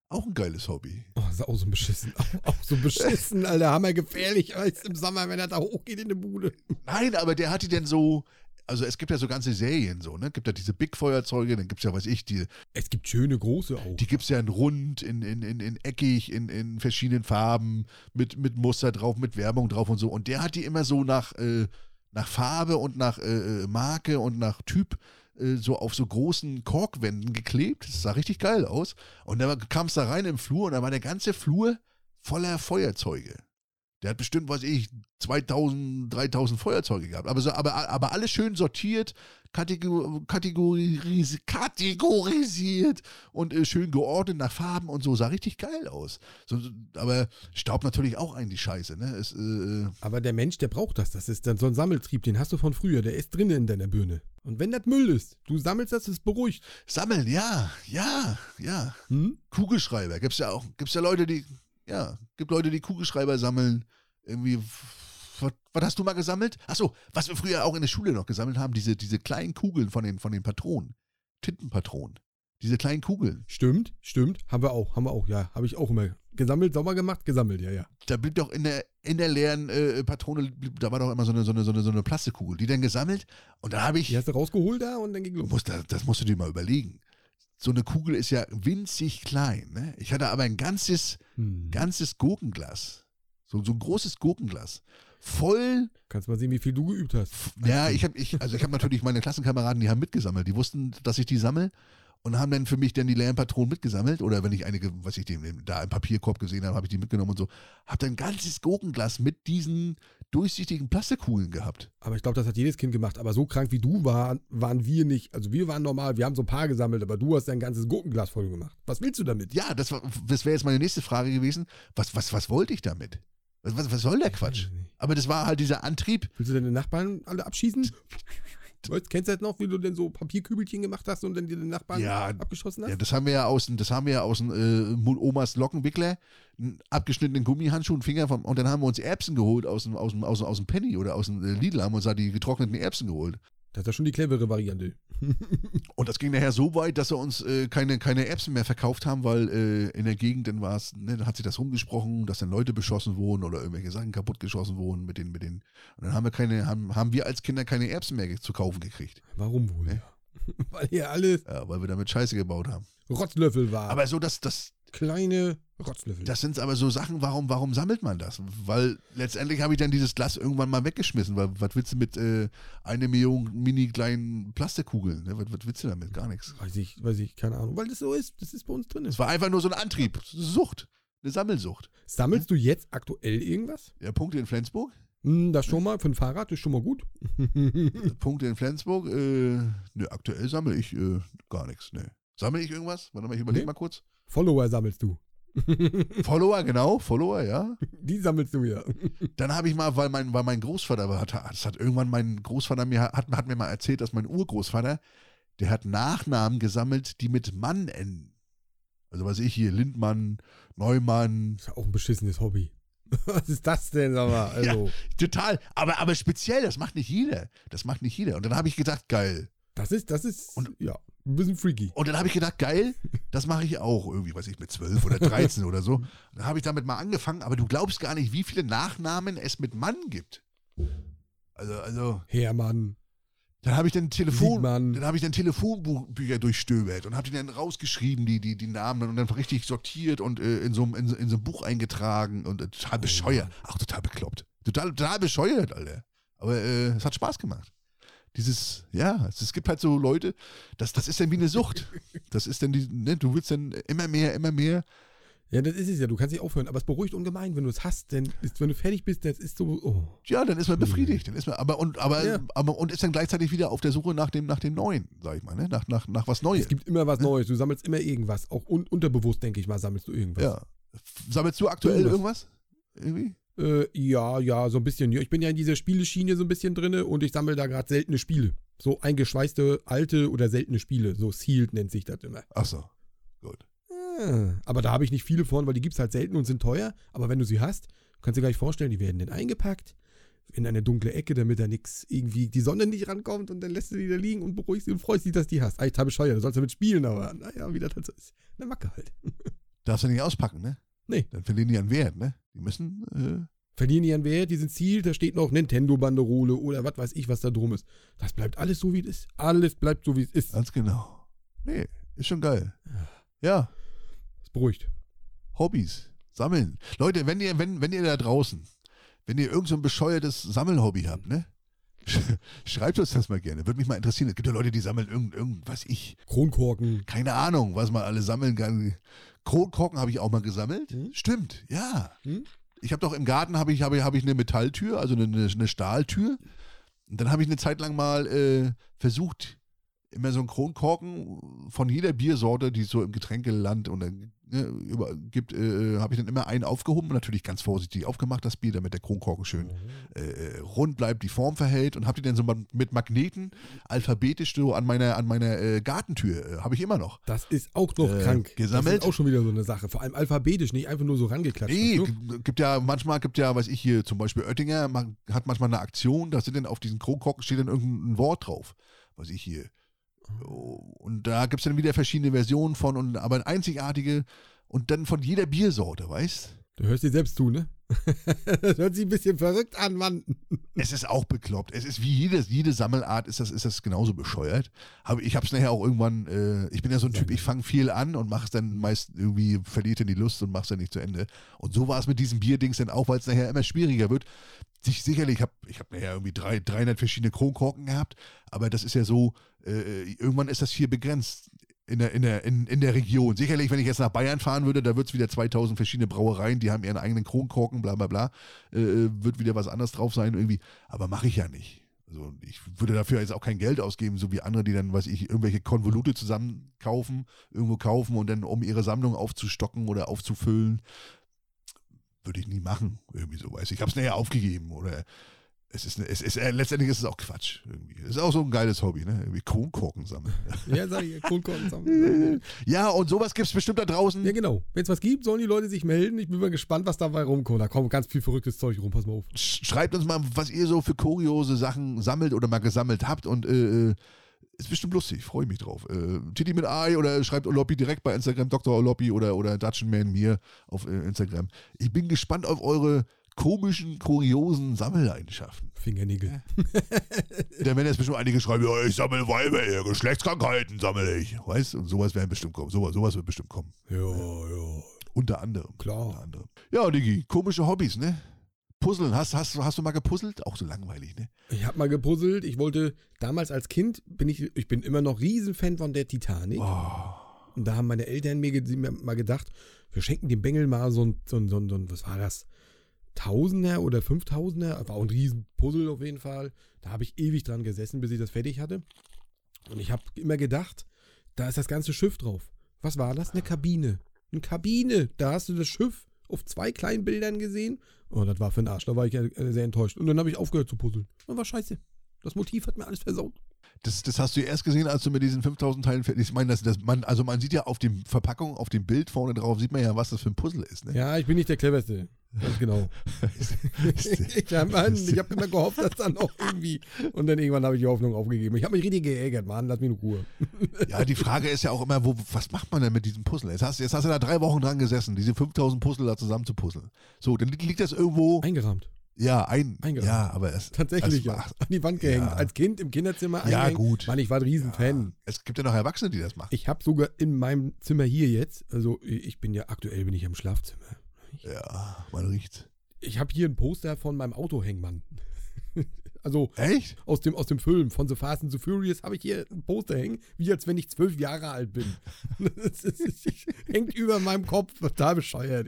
Auch ein geiles Hobby. Oh, das ist auch so beschissen. Auch, auch so beschissen, Alter. Hammer gefährlich als im Sommer, wenn er da hochgeht in die Bude. Nein, aber der hat die denn so. Also es gibt ja so ganze Serien so, ne? Gibt ja diese Big-Feuerzeuge, dann gibt es ja, weiß ich, die, Es gibt schöne große auch. die gibt es ja in rund, in, in, in, in eckig, in, in verschiedenen Farben, mit, mit Muster drauf, mit Werbung drauf und so. Und der hat die immer so nach, äh, nach Farbe und nach äh, äh, Marke und nach Typ äh, so auf so großen Korkwänden geklebt. Das sah richtig geil aus. Und dann kam es da rein im Flur und da war der ganze Flur voller Feuerzeuge. Der hat bestimmt, weiß ich, 2000, 3000 Feuerzeuge gehabt. Aber, so, aber, aber alles schön sortiert, kategor kategoris kategorisiert und äh, schön geordnet nach Farben und so. Sah richtig geil aus. So, aber staubt natürlich auch ein, die Scheiße. Ne? Es, äh, Aber der Mensch, der braucht das. Das ist dann so ein Sammeltrieb, den hast du von früher. Der ist drinnen in deiner Birne. Und wenn das Müll ist, du sammelst das, ist beruhigt. sammeln, ja, ja, ja. Hm? Kugelschreiber. Gibt's ja auch, gibt's ja Leute, die, ja, gibt Leute, die Kugelschreiber sammeln. Irgendwie, was, was hast du mal gesammelt? Achso, was wir früher auch in der Schule noch gesammelt haben, diese, diese kleinen Kugeln von den, von den Patronen. Tintenpatronen. Diese kleinen Kugeln. Stimmt, stimmt. Haben wir auch, haben wir auch, ja. Habe ich auch immer gesammelt, sauber gemacht, gesammelt, ja, ja. Da blieb doch in der, in der leeren äh, Patrone, blieb, da war doch immer so eine, so, eine, so, eine, so eine Plastikkugel. Die dann gesammelt und da habe ich, Die hast du rausgeholt da und dann ging los. musst, das, das musst du dir mal überlegen. So eine Kugel ist ja winzig klein. Ne? Ich hatte aber ein ganzes, Hm. ganzes Gurkenglas. So, so ein großes Gurkenglas. Voll. Kannst mal sehen, wie viel du geübt hast. Ja, ich habe ich, also ich hab natürlich meine Klassenkameraden, die haben mitgesammelt. Die wussten, dass ich die sammle und haben dann für mich dann die leeren Patronen mitgesammelt. Oder wenn ich einige, was ich dem, da im Papierkorb gesehen habe, habe ich die mitgenommen und so. Hab dann ein ganzes Gurkenglas mit diesen durchsichtigen Plastikkugeln gehabt. Aber ich glaube, das hat jedes Kind gemacht. Aber so krank wie du war, waren wir nicht. Also wir waren normal, wir haben so ein paar gesammelt, aber du hast dein ganzes Gurkenglas voll gemacht. Was willst du damit? Ja, das, war- das wäre jetzt meine nächste Frage gewesen. Was, was, was wollte ich damit? Was, was, was soll der Quatsch? Aber das war halt dieser Antrieb. Willst du deine Nachbarn alle abschießen? Weißt, kennst du das noch, wie du denn so Papierkübelchen gemacht hast und dann dir den Nachbarn Ja, abgeschossen hast? Ja, das haben wir ja aus, dem- das haben wir ja aus äh, Omas Lockenwickler, einen abgeschnittenen Gummihandschuh und Finger vom, und dann haben wir uns Erbsen geholt aus dem, aus dem, aus dem, aus dem Penny oder aus dem äh, Lidl, haben uns da die getrockneten Erbsen geholt. Das ist ja schon die clevere Variante. Und das ging nachher so weit, dass sie uns äh, keine, keine Erbsen mehr verkauft haben, weil äh, in der Gegend dann war es, ne, dann hat sich das rumgesprochen, dass dann Leute beschossen wurden oder irgendwelche Sachen kaputtgeschossen wurden mit den, mit den. Und dann haben wir keine, haben, haben wir als Kinder keine Erbsen mehr zu kaufen gekriegt. Warum wohl? Nee. Weil ihr alles Ja, weil wir damit Scheiße gebaut haben. Rotzlöffel war. Aber so, dass das, Kleine Rotzlöffel. Das sind aber so Sachen, warum, warum sammelt man das? Weil letztendlich habe ich dann dieses Glas irgendwann mal weggeschmissen, weil was willst du mit äh, eine Million mini kleinen Plastikkugeln? Ne? Was, was willst du damit? Gar nichts. weiß ich, weiß ich, keine Ahnung. Weil das so ist, das ist bei uns drin. Es war einfach nur so ein Antrieb, Sucht, eine Sammelsucht. Sammelst du jetzt aktuell irgendwas? Ja, Punkte in Flensburg. Hm, das schon mal, für ein Fahrrad ist schon mal gut. Punkte in Flensburg. Äh, ne, aktuell sammle ich äh, gar nichts. Ne. Sammle ich irgendwas? Warte mal, ich überlege Nee. mal kurz. Follower sammelst du. Follower, genau, Follower, ja. Die sammelst du ja. Dann habe ich mal, weil mein, weil mein Großvater hat, das hat irgendwann mein Großvater mir, hat, hat mir mal erzählt, dass mein Urgroßvater, der hat Nachnamen gesammelt, die mit Mann enden. Also was ich hier, Lindmann, Neumann, Ist ja auch ein beschissenes Hobby. Was ist das denn, sag mal? Also, total, aber, aber speziell, das macht nicht jeder. Das macht nicht jeder. Und dann habe ich gedacht, geil. das ist, das ist, Und- ja, ein bisschen freaky. Und dann habe ich gedacht, geil, das mache ich auch irgendwie, weiß ich, mit 12 oder 13 oder so. Dann habe ich damit mal angefangen, aber du glaubst gar nicht, wie viele Nachnamen es mit Mann gibt. Also, also, Hermann, Dann habe ich dann Telefon, Siegmann. dann habe ich dann Telefonbücher durchstöbert und habe die dann rausgeschrieben, die, die, die Namen und dann richtig sortiert und äh, in, so, einem- in, in so ein Buch eingetragen und äh, total bescheuert. Auch total bekloppt. Total, total bescheuert, Alter. Aber äh, es hat Spaß gemacht. Dieses, ja, es, es gibt halt so Leute, das, das ist dann wie eine Sucht. Das ist dann die, ne, du willst dann immer mehr, immer mehr. Ja, das ist es ja. Du kannst nicht aufhören. Aber es beruhigt ungemein, wenn du es hast. Denn ist, wenn du fertig bist, das ist so. Oh. Ja, dann ist man befriedigt. Dann ist man, aber, und, aber, Ja. aber, und ist dann gleichzeitig wieder auf der Suche nach dem, nach dem Neuen, sag ich mal, ne? nach, nach, nach was Neues. Es gibt immer was Neues. Du sammelst immer irgendwas. Auch un unterbewusst, denke ich mal, sammelst du irgendwas. Ja. Sammelst du aktuell Irgendwas. irgendwas? Irgendwie? Äh, ja, ja, so ein bisschen. Ich bin ja in dieser Spieleschiene so ein bisschen drin und ich sammle da gerade seltene Spiele. So eingeschweißte, alte oder seltene Spiele. So Sealed nennt sich das immer. Ach so. Gut. Ah, aber da habe ich nicht viele von, weil die gibt es halt selten und sind teuer. Aber wenn du sie hast, kannst du dir gleich vorstellen, die werden dann eingepackt in eine dunkle Ecke, damit da nichts irgendwie die Sonne nicht rankommt und dann lässt du die da liegen und beruhigst dich und freust dich, dass die hast. Eigentlich total bescheuert, du sollst damit spielen, aber naja, wie das halt so ist. Eine Macke halt. Darfst du nicht auspacken, ne? Nee. Dann verlieren die an Wert, ne? Die müssen, äh, Verlieren die an Wert, die sind Ziel, da steht noch Nintendo-Banderole oder was weiß ich, was da drum ist. Das bleibt alles so, wie es ist. Alles bleibt so, wie es ist. ganz genau. Nee, ist schon geil. Ja, Das beruhigt. Hobbys. Sammeln. Leute, wenn ihr, wenn, wenn ihr da draußen, wenn ihr irgend so ein bescheuertes Sammelhobby habt, ne? Schreibt uns das mal gerne. Würde mich mal interessieren. Es gibt ja Leute, die sammeln irgend, irgend was ich. Kronkorken. Keine Ahnung, was man alles sammeln kann. Kronkorken habe ich auch mal gesammelt. Mhm. Stimmt, ja. Hm? Ich habe doch im Garten habe ich, habe, ich- habe ich eine Metalltür, also eine, eine Stahltür. Und dann habe ich eine Zeit lang mal äh, versucht, immer so einen Kronkorken von jeder Biersorte, die es so im Getränkeland und äh, über, gibt, äh, habe ich dann immer einen aufgehoben, natürlich ganz vorsichtig aufgemacht, das Bier, damit der Kronkorken schön äh, rund bleibt, die Form verhält und habe die dann so mit Magneten alphabetisch so an meiner, an meiner äh, Gartentür, äh, habe ich immer noch. Das ist auch noch Äh, krank. gesammelt? Das ist auch schon wieder so eine Sache. Vor allem alphabetisch, nicht einfach nur so rangeklatscht. Nee, gibt ja manchmal, gibt ja, weiß ich hier, zum Beispiel Oettinger ma- hat manchmal eine Aktion, da sind dann auf diesen Kronkorken steht dann irgendein Wort drauf. Was ich hier. Und da gibt es dann wieder verschiedene Versionen von, und, aber einzigartige und dann von jeder Biersorte, weißt Du hörst dir selbst zu, ne? das hört sich ein bisschen verrückt an, Mann. Es ist auch bekloppt. Es ist wie jede, jede Sammelart, ist das, ist das genauso bescheuert. Aber ich habe es nachher auch irgendwann, äh, ich bin ja so ein Typ, ich fange viel an und mache es dann meist irgendwie, verliert dann die Lust und mache es dann nicht zu Ende. Und so war es mit diesem Bierdings dann auch, weil es nachher immer schwieriger wird. Sich sicherlich, ich habe ich hab nachher irgendwie drei, 300 verschiedene Kronkorken gehabt, aber das ist ja so, äh, irgendwann ist das hier begrenzt. In der, in, der, in, in der Region. Sicherlich, wenn ich jetzt nach Bayern fahren würde, da wird es wieder 2000 verschiedene Brauereien, die haben ihren eigenen Kronkorken, bla bla bla. Äh, wird wieder was anderes drauf sein irgendwie. Aber mache ich ja nicht. Also ich würde dafür jetzt auch kein Geld ausgeben, so wie andere, die dann, weiß ich, irgendwelche Konvolute zusammen kaufen, irgendwo kaufen und dann, um ihre Sammlung aufzustocken oder aufzufüllen, würde ich nie machen. Irgendwie so, weiß ich. Ich habe es nachher aufgegeben oder es ist, es ist, äh, letztendlich ist es auch Quatsch irgendwie. Es ist auch so ein geiles Hobby, ne? Irgendwie Kronkorken sammeln. Ja, sag ich, Kronkorken sammeln. ja, und sowas gibt es bestimmt da draußen. Ja, genau. Wenn es was gibt, sollen die Leute sich melden. Ich bin mal gespannt, was dabei rumkommt. Da kommt ganz viel verrücktes Zeug rum. Pass mal auf. Sch- Schreibt uns mal, was ihr so für kuriose Sachen sammelt oder mal gesammelt habt und äh, äh, ist bestimmt lustig, freue mich drauf. Äh, Titi mit Ei oder schreibt Oloppi direkt bei Instagram, Dr. Oloppi oder, oder Dutchenman mir auf äh, Instagram. Ich bin gespannt auf eure komischen, kuriosen Sammelleidenschaften. Fingernägel. Da werden jetzt bestimmt einige schreiben, ja, ich sammle Weiber, ja, Geschlechtskrankheiten sammle ich. Weißt du, und sowas werden bestimmt kommen. Sowas, sowas wird bestimmt kommen. Ja, ja. Unter anderem. Klar. Unter anderem. Ja, Digi, komische Hobbys, ne? Puzzeln, hast, hast, hast du mal gepuzzelt? Auch so langweilig, ne? Ich habe mal gepuzzelt. Ich wollte damals als Kind bin ich ich bin immer noch Riesenfan von der Titanic. Oh. Und da haben meine Eltern mir, mir mal gedacht, wir schenken dem Bengel mal so ein, so ein, so ein, so ein was war das? Tausender oder Fünftausender, war auch ein Riesenpuzzle auf jeden Fall. Da habe ich ewig dran gesessen, bis ich das fertig hatte. Und ich habe immer gedacht, da ist das ganze Schiff drauf. Was war das? Eine Kabine. Eine Kabine. Da hast du das Schiff auf zwei kleinen Bildern gesehen. Und das war für den Arsch. Da war ich äh, sehr enttäuscht. Und dann habe ich aufgehört zu puzzeln. Das war scheiße. Das Motiv hat mir alles versaut. Das, das hast du erst gesehen, als du mit diesen 5000 Teilen fertig Ich meine, das, das, man, also man sieht ja auf dem Verpackung, auf dem Bild vorne drauf, sieht man ja, was das für ein Puzzle ist. Ne? Ja, ich bin nicht der cleverste. Genau. ich habe hab immer gehofft, dass dann auch irgendwie. Und dann irgendwann habe ich die Hoffnung aufgegeben. Ich habe mich richtig geärgert, Mann. Lass mich in Ruhe. Ja, die Frage ist ja auch immer, wo, was macht man denn mit diesem Puzzle? Jetzt hast, jetzt hast du da drei Wochen dran gesessen, diese 5000 Puzzle da zusammen zu puzzeln. So, dann liegt, das irgendwo, Eingerahmt. ja, ein, Eingerahmt. ja, aber es, Tatsächlich, es ja. An die Wand gehängt. Ja. Als Kind im Kinderzimmer Ja, eingehängt. gut. Mann, ich war ein Riesenfan. es gibt ja noch Erwachsene, die das machen. Ich habe sogar in meinem Zimmer hier jetzt, also ich bin ja aktuell bin ich im Schlafzimmer. Ja, man riecht. Ich habe hier ein Poster von meinem Auto hängen, Mann. also Echt? aus dem, aus dem Film von The Fast and the Furious habe ich hier ein Poster hängen, wie als wenn ich zwölf Jahre alt bin. Das ist, hängt über meinem Kopf, total bescheuert.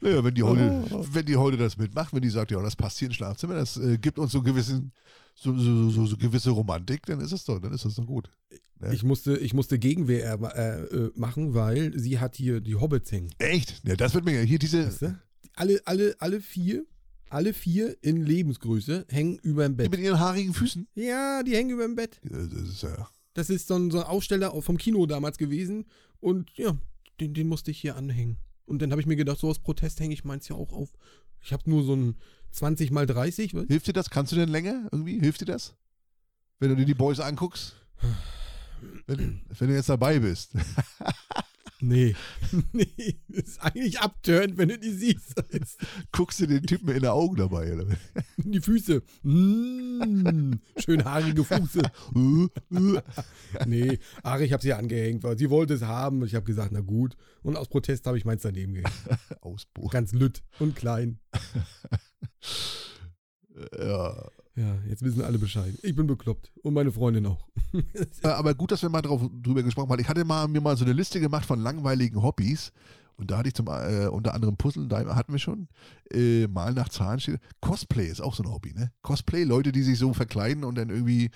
Naja, wenn die heute, Oh. wenn die heute das mitmacht, wenn die sagt, ja, das passt hier ins Schlafzimmer, das äh, gibt uns so, gewissen, so, so, so, so gewisse Romantik, dann ist es doch, dann ist das doch gut. Ja. Ich musste, ich musste Gegenwehr äh, äh, machen, weil sie hat hier die Hobbits hängen. Echt? Ja, das wird mir hier diese, Weißt du? Alle, alle, alle vier, alle vier in Lebensgröße hängen über dem die Bett. mit ihren haarigen Füßen. Ja, die hängen über dem Bett. Das ist ja. Das ist so ein, so ein Aufsteller vom Kino damals gewesen. Und ja, den, den musste ich hier anhängen. Und dann habe ich mir gedacht, so aus Protest hänge ich meins ja auch auf. Ich habe nur so ein 20 mal 30. was? Hilft dir das? Kannst du denn länger irgendwie? Hilft dir das? Wenn du dir die Boys anguckst? Wenn, wenn du jetzt dabei bist. Nee. nee. Das ist eigentlich abtörend, wenn du die siehst. Guckst du den Typen in die Augen dabei, oder? Die Füße. Mm, schön haarige Füße. nee, ach, ich habe sie angehängt, weil sie wollte es haben. Ich habe gesagt, na gut. Und aus Protest habe ich meins daneben gehängt. Ausbruch. Ganz lütt und klein. Ja. Ja, jetzt wissen alle Bescheid. Ich bin bekloppt. Und meine Freundin auch. Äh, Aber gut, dass wir mal drauf, drüber gesprochen haben. Ich hatte mal, mir mal so eine Liste gemacht von langweiligen Hobbys. Und da hatte ich zum äh, unter anderem Puzzeln, da hatten wir schon, äh, mal nach Zahlen steht. Cosplay ist auch so ein Hobby, ne? Cosplay, Leute, die sich so verkleiden und dann irgendwie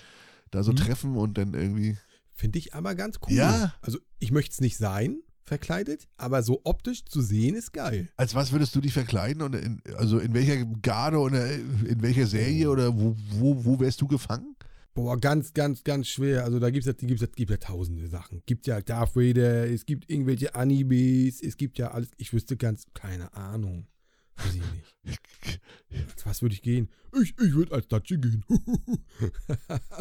da so Mhm. treffen und dann irgendwie. Finde ich aber ganz cool. Ja. Also, ich möchte es nicht sein, verkleidet, aber so optisch zu sehen ist geil. Als was würdest du dich verkleiden? Und in, also in welcher Garde oder in welcher Serie oder wo, wo, wo wärst du gefangen? Boah, ganz, ganz, ganz schwer. Also da gibt es ja, gibt's ja, tausende Sachen. Gibt ja Darth Vader, es gibt irgendwelche Animes, es gibt ja alles. Ich wüsste ganz, keine Ahnung. Weiß ich nicht. Was würde ich gehen? Ich, ich würde als Datsche gehen.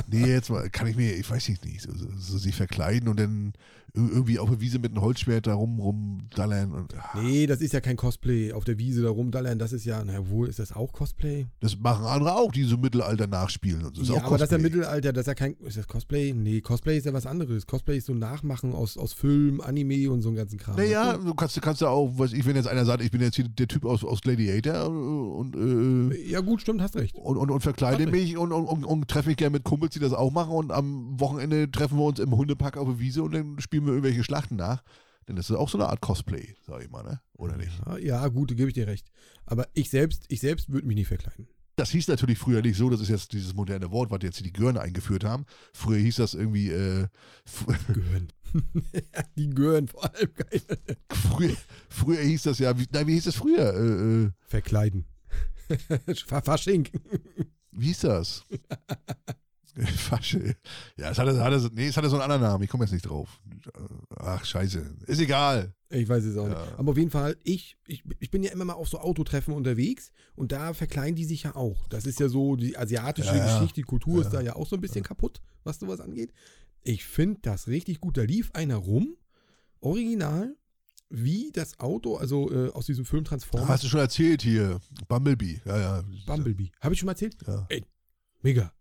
Nee, jetzt mal, kann ich mir, ich weiß nicht, nicht so, so, so sich verkleiden und dann ir- irgendwie auf der Wiese mit einem Holzschwert da rum, rumdallern. Und, ah, nee, das ist ja kein Cosplay. Auf der Wiese da rumdallern, das ist ja, na wohl, ist das auch Cosplay? Das machen andere auch, die so Mittelalter nachspielen. Und so. ja, aber das ist ja. Mittelalter, das ist ja kein, ist das Cosplay? Nee, Cosplay ist ja was anderes. Cosplay ist so Nachmachen aus, aus Film, Anime und so einem ganzen Kram. Naja, du kannst, du kannst ja auch, was ich, wenn jetzt einer sagt, ich bin jetzt hier der Typ aus, aus Gladiator und, äh, Ja gut, stimmt, hast recht. und, und, und verkleide Hat mich und, und, und, und treffe mich gerne mit Kumpels, die das auch machen und am Wochenende treffen wir uns im Hundepack auf der Wiese und dann spielen wir irgendwelche Schlachten nach. Denn das ist auch so eine Art Cosplay, sag ich mal, ne? Oder nicht? Ja, ja gut, da gebe ich dir recht. Aber ich selbst, ich selbst würde mich nicht verkleiden. Das hieß natürlich früher nicht so, das ist jetzt dieses moderne Wort, was jetzt die Gören eingeführt haben. Früher hieß das irgendwie, äh, Gehören. Die gehören vor allem geil. früher, früher hieß das ja, wie, nein, wie hieß das früher? Äh, äh, Verkleiden. Fa- Fasching. wie hieß das? Fasche. Ja, es hatte, hatte, nee, es hatte so einen anderen Namen, ich komme jetzt nicht drauf. Ach, scheiße. Ist egal. Ich weiß es auch Ja. nicht. Aber auf jeden Fall, ich, ich, ich bin ja immer mal auf so Autotreffen unterwegs und da verkleiden die sich ja auch. Das ist ja so, die asiatische Ja. Geschichte, die Kultur Ja. ist da ja auch so ein bisschen kaputt, was sowas angeht. Ich finde das richtig gut. Da lief einer rum, original, wie das Auto, also äh, aus diesem Film Transformers. Hast du schon erzählt hier? Bumblebee. Ja, ja. Bumblebee. Habe ich schon mal erzählt? Ja. Mega.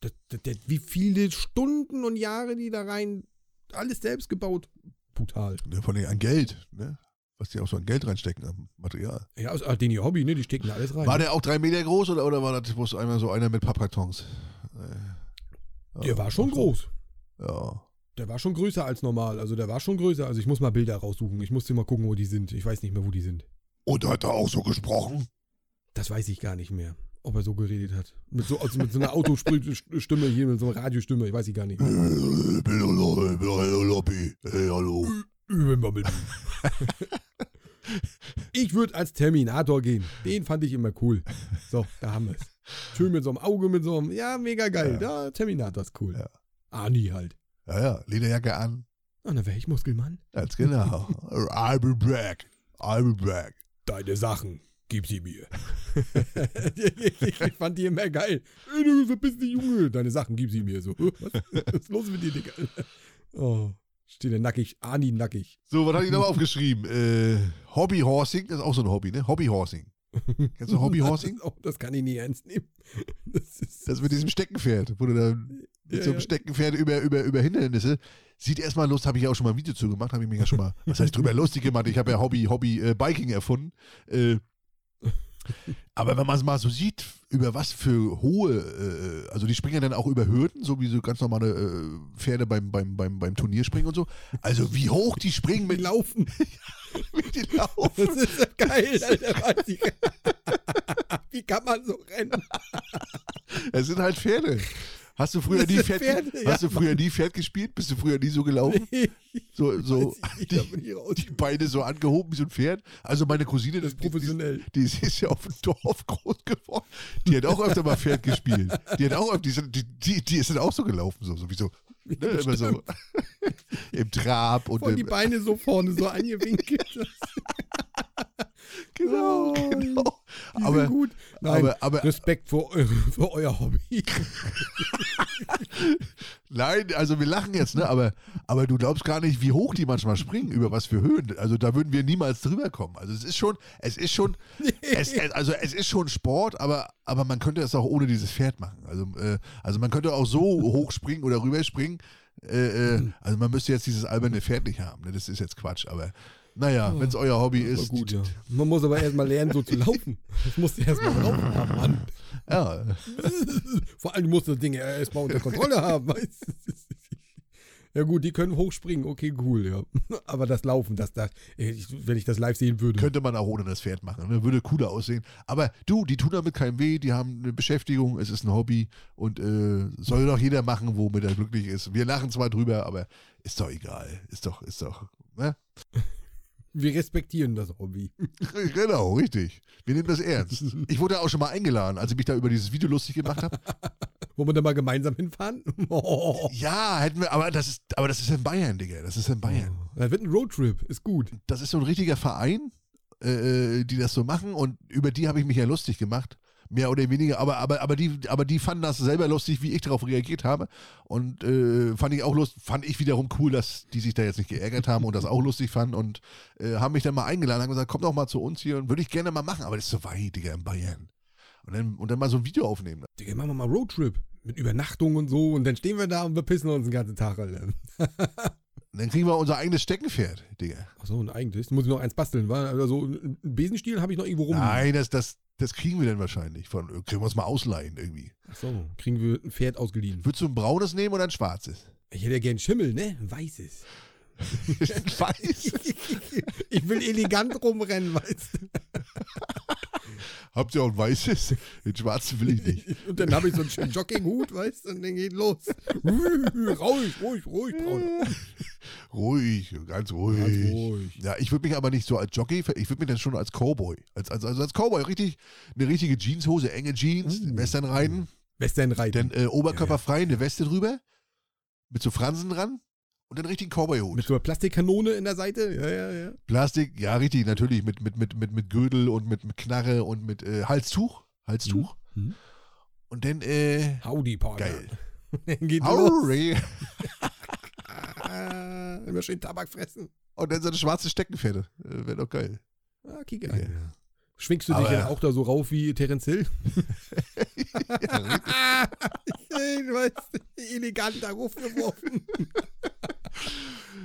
Das, das, das, wie viele Stunden und Jahre die da rein, alles selbst gebaut. Brutal. Ja, Von an Geld, ne? Was die auch so an Geld reinstecken am Material. Ja, aus ah, den ihr Hobby, ne? Die stecken da alles rein. War der auch drei Meter groß oder, oder war das bloß einmal so einer mit Pappkartons? Äh, der ja, war schon groß. Ja. Der war schon größer als normal. Also der war schon größer. Also ich muss mal Bilder raussuchen. Ich musste mal gucken, wo die sind. Ich weiß nicht mehr, wo die sind. Und hat er auch so gesprochen? Das weiß ich gar nicht mehr, ob er so geredet hat. Mit so, also mit so einer Autostimme hier, mit so einer Radiostimme. Ich weiß ich gar nicht. Ich bin Lobby. Hey, hallo. Ich würde als Terminator gehen. Den fand ich immer cool. So, da haben wir es. Schön mit so einem Auge, mit so einem, ja, mega geil. Ja, Terminator ist cool. Ja. Ani halt. Ja, ja, Lederjacke an. Und dann wäre ich Muskelmann. Ganz genau. I'll be back. I'll be back. Deine Sachen, gib sie mir. ich fand die immer geil. Ey, du verpiss dich, Junge. Deine Sachen, gib sie mir. So, was, was ist los mit dir, Digga? Oh, steht der nackig, Ani nackig. So, was hatte ich noch aufgeschrieben? Äh, Hobbyhorsing, das ist auch so ein Hobby, ne? Hobbyhorsing. Kennst du Hobbyhorsing? Das, das kann ich nie ernst nehmen. Das ist, Das mit diesem Steckenpferd, wo du da mit Ja, so einem ja. Steckenpferd über, über, über Hindernisse. Sieht erstmal lustig, habe ich ja auch schon mal ein Video zu gemacht, habe ich mir ja schon mal, was heißt drüber lustig gemacht? Ich habe ja Hobby, Hobby äh, Biking erfunden. Äh, aber wenn man es mal so sieht, über was für hohe, äh, also die springen ja dann auch über Hürden, so wie so ganz normale äh, Pferde beim, beim, beim, beim Turnierspringen und so. Also wie hoch die springen mit Laufen. mit den Laufen. Das ist ja geil, Alter. Wie kann man so rennen? Es sind halt Pferde. Hast du früher nie Pferd, Pferde, ge- ja, hast du früher nie Pferd gespielt? Bist du früher nie so gelaufen? So, so ich raus. die Beine so angehoben wie so ein Pferd. Also meine Cousine, Das ist die, die, professionell. die, die ist ja auf dem Dorf groß geworden. Die hat auch öfter mal Pferd gespielt. Die hat auch, die, die, die, die ist dann auch so gelaufen, so, so wie so, ne, immer so im Trab und Voll die im, Beine so vorne so angewinkelt. genau, Oh. genau. Aber- gut. Nein, aber- aber- Respekt für, für euer Hobby. Nein, also wir lachen jetzt, ne? Aber, aber du glaubst gar nicht, wie hoch die manchmal springen, über was für Höhen. Also da würden wir niemals drüber kommen. Also es ist schon, es ist schon, es, es, also es ist schon Sport, aber, aber man könnte es auch ohne dieses Pferd machen. Also, äh, also man könnte auch so hoch springen oder rüberspringen. Äh, äh, also man müsste jetzt dieses alberne Pferd nicht haben. Ne? Das ist jetzt Quatsch, aber naja, wenn es euer Hobby Aber ist. gut, ja. Man muss aber erstmal lernen, so zu laufen. Das musst du erstmal laufen haben, Mann. ja. Vor allem musst du das Ding erstmal unter Kontrolle haben, weißt du? Ja gut, die können hochspringen, okay, cool, ja. Aber das Laufen, das, das, wenn ich das live sehen würde. Könnte man auch ohne das Pferd machen. Ne? Würde cooler aussehen. Aber du, die tun damit keinem weh, die haben eine Beschäftigung, es ist ein Hobby und äh, soll doch jeder machen, womit er glücklich ist. Wir lachen zwar drüber, aber ist doch egal. Ist doch, ist doch. Ne? Wir respektieren das Hobby. Genau, richtig. Wir nehmen das ernst. Ich wurde auch schon mal eingeladen, als ich mich da über dieses Video lustig gemacht habe. Wollen wir da mal gemeinsam hinfahren? Oh. Ja, hätten wir, aber das ist, aber das ist in Bayern, Digga. Das ist in Bayern. Das wird ein Roadtrip, ist gut. Das ist so ein richtiger Verein, äh, die das so machen und über die habe ich mich ja lustig gemacht. Mehr oder weniger, aber, aber, aber, die, aber die fanden das selber lustig, wie ich darauf reagiert habe. Und äh, fand ich auch lust, fand ich wiederum cool, dass die sich da jetzt nicht geärgert haben und das auch lustig fanden und äh, haben mich dann mal eingeladen, haben gesagt, komm doch mal zu uns hier und würde ich gerne mal machen, aber das ist so weit, Digga, in Bayern. Und dann, und dann mal so ein Video aufnehmen. Digga, machen wir mal Roadtrip. Mit Übernachtung und so. Und dann stehen wir da und wir pissen uns den ganzen Tag, Alter. Dann kriegen wir unser eigenes Steckenpferd, Digga. Achso, und eigentlich muss ich noch eins basteln, wa? Also einen Besenstiel habe ich noch irgendwo rum. Nein, das, das, das kriegen wir dann wahrscheinlich. Von, kriegen wir uns mal ausleihen irgendwie. Achso, kriegen wir ein Pferd ausgeliehen. Würdest du ein braunes nehmen oder ein schwarzes? Ich hätte ja gern Schimmel, ne? Ein weißes. Weiß. ich will elegant rumrennen, weißt du? Habt ihr auch ein weißes? Den schwarzen will ich nicht. Und dann habe ich so einen schönen Jogginghut, weißt du? Und dann geht los. ruhig, ruhig, ruhig, Braun. Ruhig, ganz ruhig. Ganz ruhig. Ja, ich würde mich aber nicht so als Jockey, ich würde mich dann schon als Cowboy, als, als, also als Cowboy, richtig, eine richtige Jeanshose, enge Jeans, Uh. Western reiten, Western reiten. dann äh, Oberkörper frei, eine Weste drüber, mit so Fransen dran und dann richtigen Cowboy-Hut. Mit so einer Plastikkanone in der Seite. Ja, ja, ja. Plastik, ja, richtig, natürlich, mit, mit, mit, mit, mit Gürtel und mit, mit Knarre und mit äh, Halstuch, Halstuch. Mhm. Und dann, äh, Howdy, Partner. geil. Dann geht. Howdy. Immer schön Tabak fressen. Und dann so eine schwarze Steckenpferde. Äh, Wäre doch geil. Ah, kick Ja. Ja. Schwingst du dich denn auch da so rauf wie Terence Hill? ich weiß, elegant da raufgeworfen.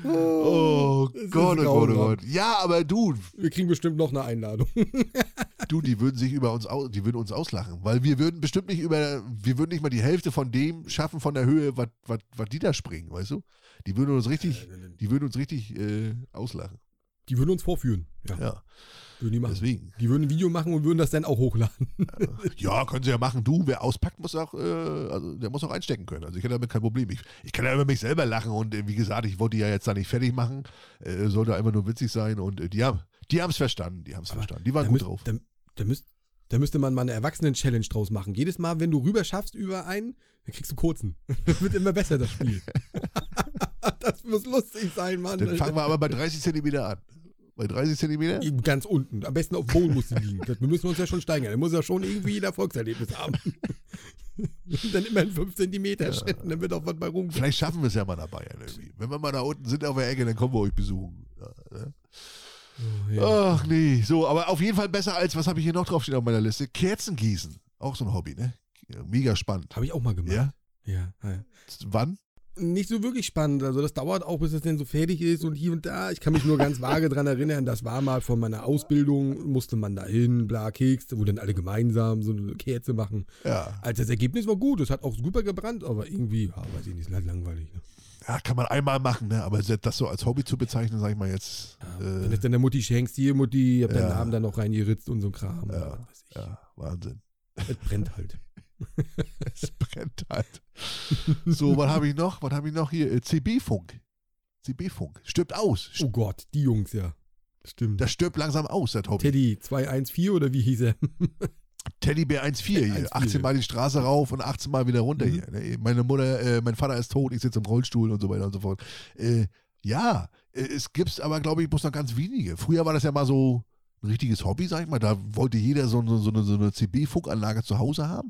Oh ist Gott, oh Gott, oh. Gott. Ja, aber du, Wir kriegen bestimmt noch eine Einladung. du, die würden sich über uns, au- die würden uns auslachen, weil wir würden bestimmt nicht über, wir würden nicht mal die Hälfte von dem schaffen von der Höhe, was die da springen, weißt du? Die würden uns richtig, die würden uns richtig äh, auslachen. Die würden uns vorführen. Ja, Ja, würden die machen. deswegen. Die würden ein Video machen und würden das dann auch hochladen. Ja, können sie ja machen. Du, wer auspackt, muss auch, äh, also der muss auch einstecken können. Also ich hätte damit kein Problem. Ich, ich kann ja über mich selber lachen und äh, wie gesagt, ich wollte die ja jetzt da nicht fertig machen. Äh, sollte einfach nur witzig sein und äh, die haben die es verstanden. Die haben es verstanden. Die waren gut müsst- drauf. Da, da, müsst, da müsste man mal eine Erwachsenen-Challenge draus machen. Jedes Mal, wenn du rüber schaffst über einen, dann kriegst du kurzen. Das wird immer besser, das Spiel. das muss lustig sein, Mann. Dann fangen wir aber bei 30 Zentimeter an. Bei 30 Zentimeter? Eben Ganz unten. Am besten auf Boden muss sie liegen. Das, wir müssen uns ja schon steigern. Er muss ja schon irgendwie ein Erfolgserlebnis haben. dann immer in 5 Zentimeter Schritten, dann wird auch was bei rumkommen. Vielleicht schaffen wir es ja mal Bayern irgendwie. Wenn wir mal da unten sind auf der Ecke, dann kommen wir euch besuchen. Ja, ne? Ach nee, so, aber auf jeden Fall besser als, was habe ich hier noch draufstehen auf meiner Liste? Kerzen gießen. Auch so ein Hobby, ne? Ja, Mega spannend. Habe ich auch mal gemacht. Ja? Ja, ja. Wann? Nicht so wirklich spannend. Also das dauert auch, bis es denn so fertig ist und hier und da. Ich kann mich nur ganz vage dran erinnern, das war mal von meiner Ausbildung, musste man da hin, bla, Keks, wo dann alle gemeinsam so eine Kerze machen. Ja. Also das Ergebnis war gut, es hat auch super gebrannt, aber irgendwie, ja, weiß ich nicht, ist halt langweilig. Ne? ja, kann man einmal machen, ne? Aber das so als Hobby zu bezeichnen, sag ich mal jetzt. Wenn Äh, es dann der Mutti schenkst, hier Mutti, hab Ja. deinen Namen dann noch reingeritzt und so ein Kram. Ja, was weiß ich. ja, Wahnsinn. Es brennt halt. Es brennt halt. So, was habe ich noch? Was habe ich noch hier? Äh, CB-Funk. CB-Funk. Stirbt aus. Oh Gott, die Jungs, ja. Stimmt. Das stirbt langsam aus, das Hobby. Teddy 214 oder wie hieß er? Teddybär 1,4 hier. 1,4. 18 Mal die Straße rauf und 18 Mal wieder runter Mhm. hier. ne? Meine Mutter, äh, mein Vater ist tot, ich sitze im Rollstuhl und so weiter und so fort. Äh, ja, äh, es gibt aber, glaube ich, bloß noch ganz wenige. Früher war das ja mal so, ein richtiges Hobby, sag ich mal. Da wollte jeder so, so, so eine, so eine CB-Funkanlage zu Hause haben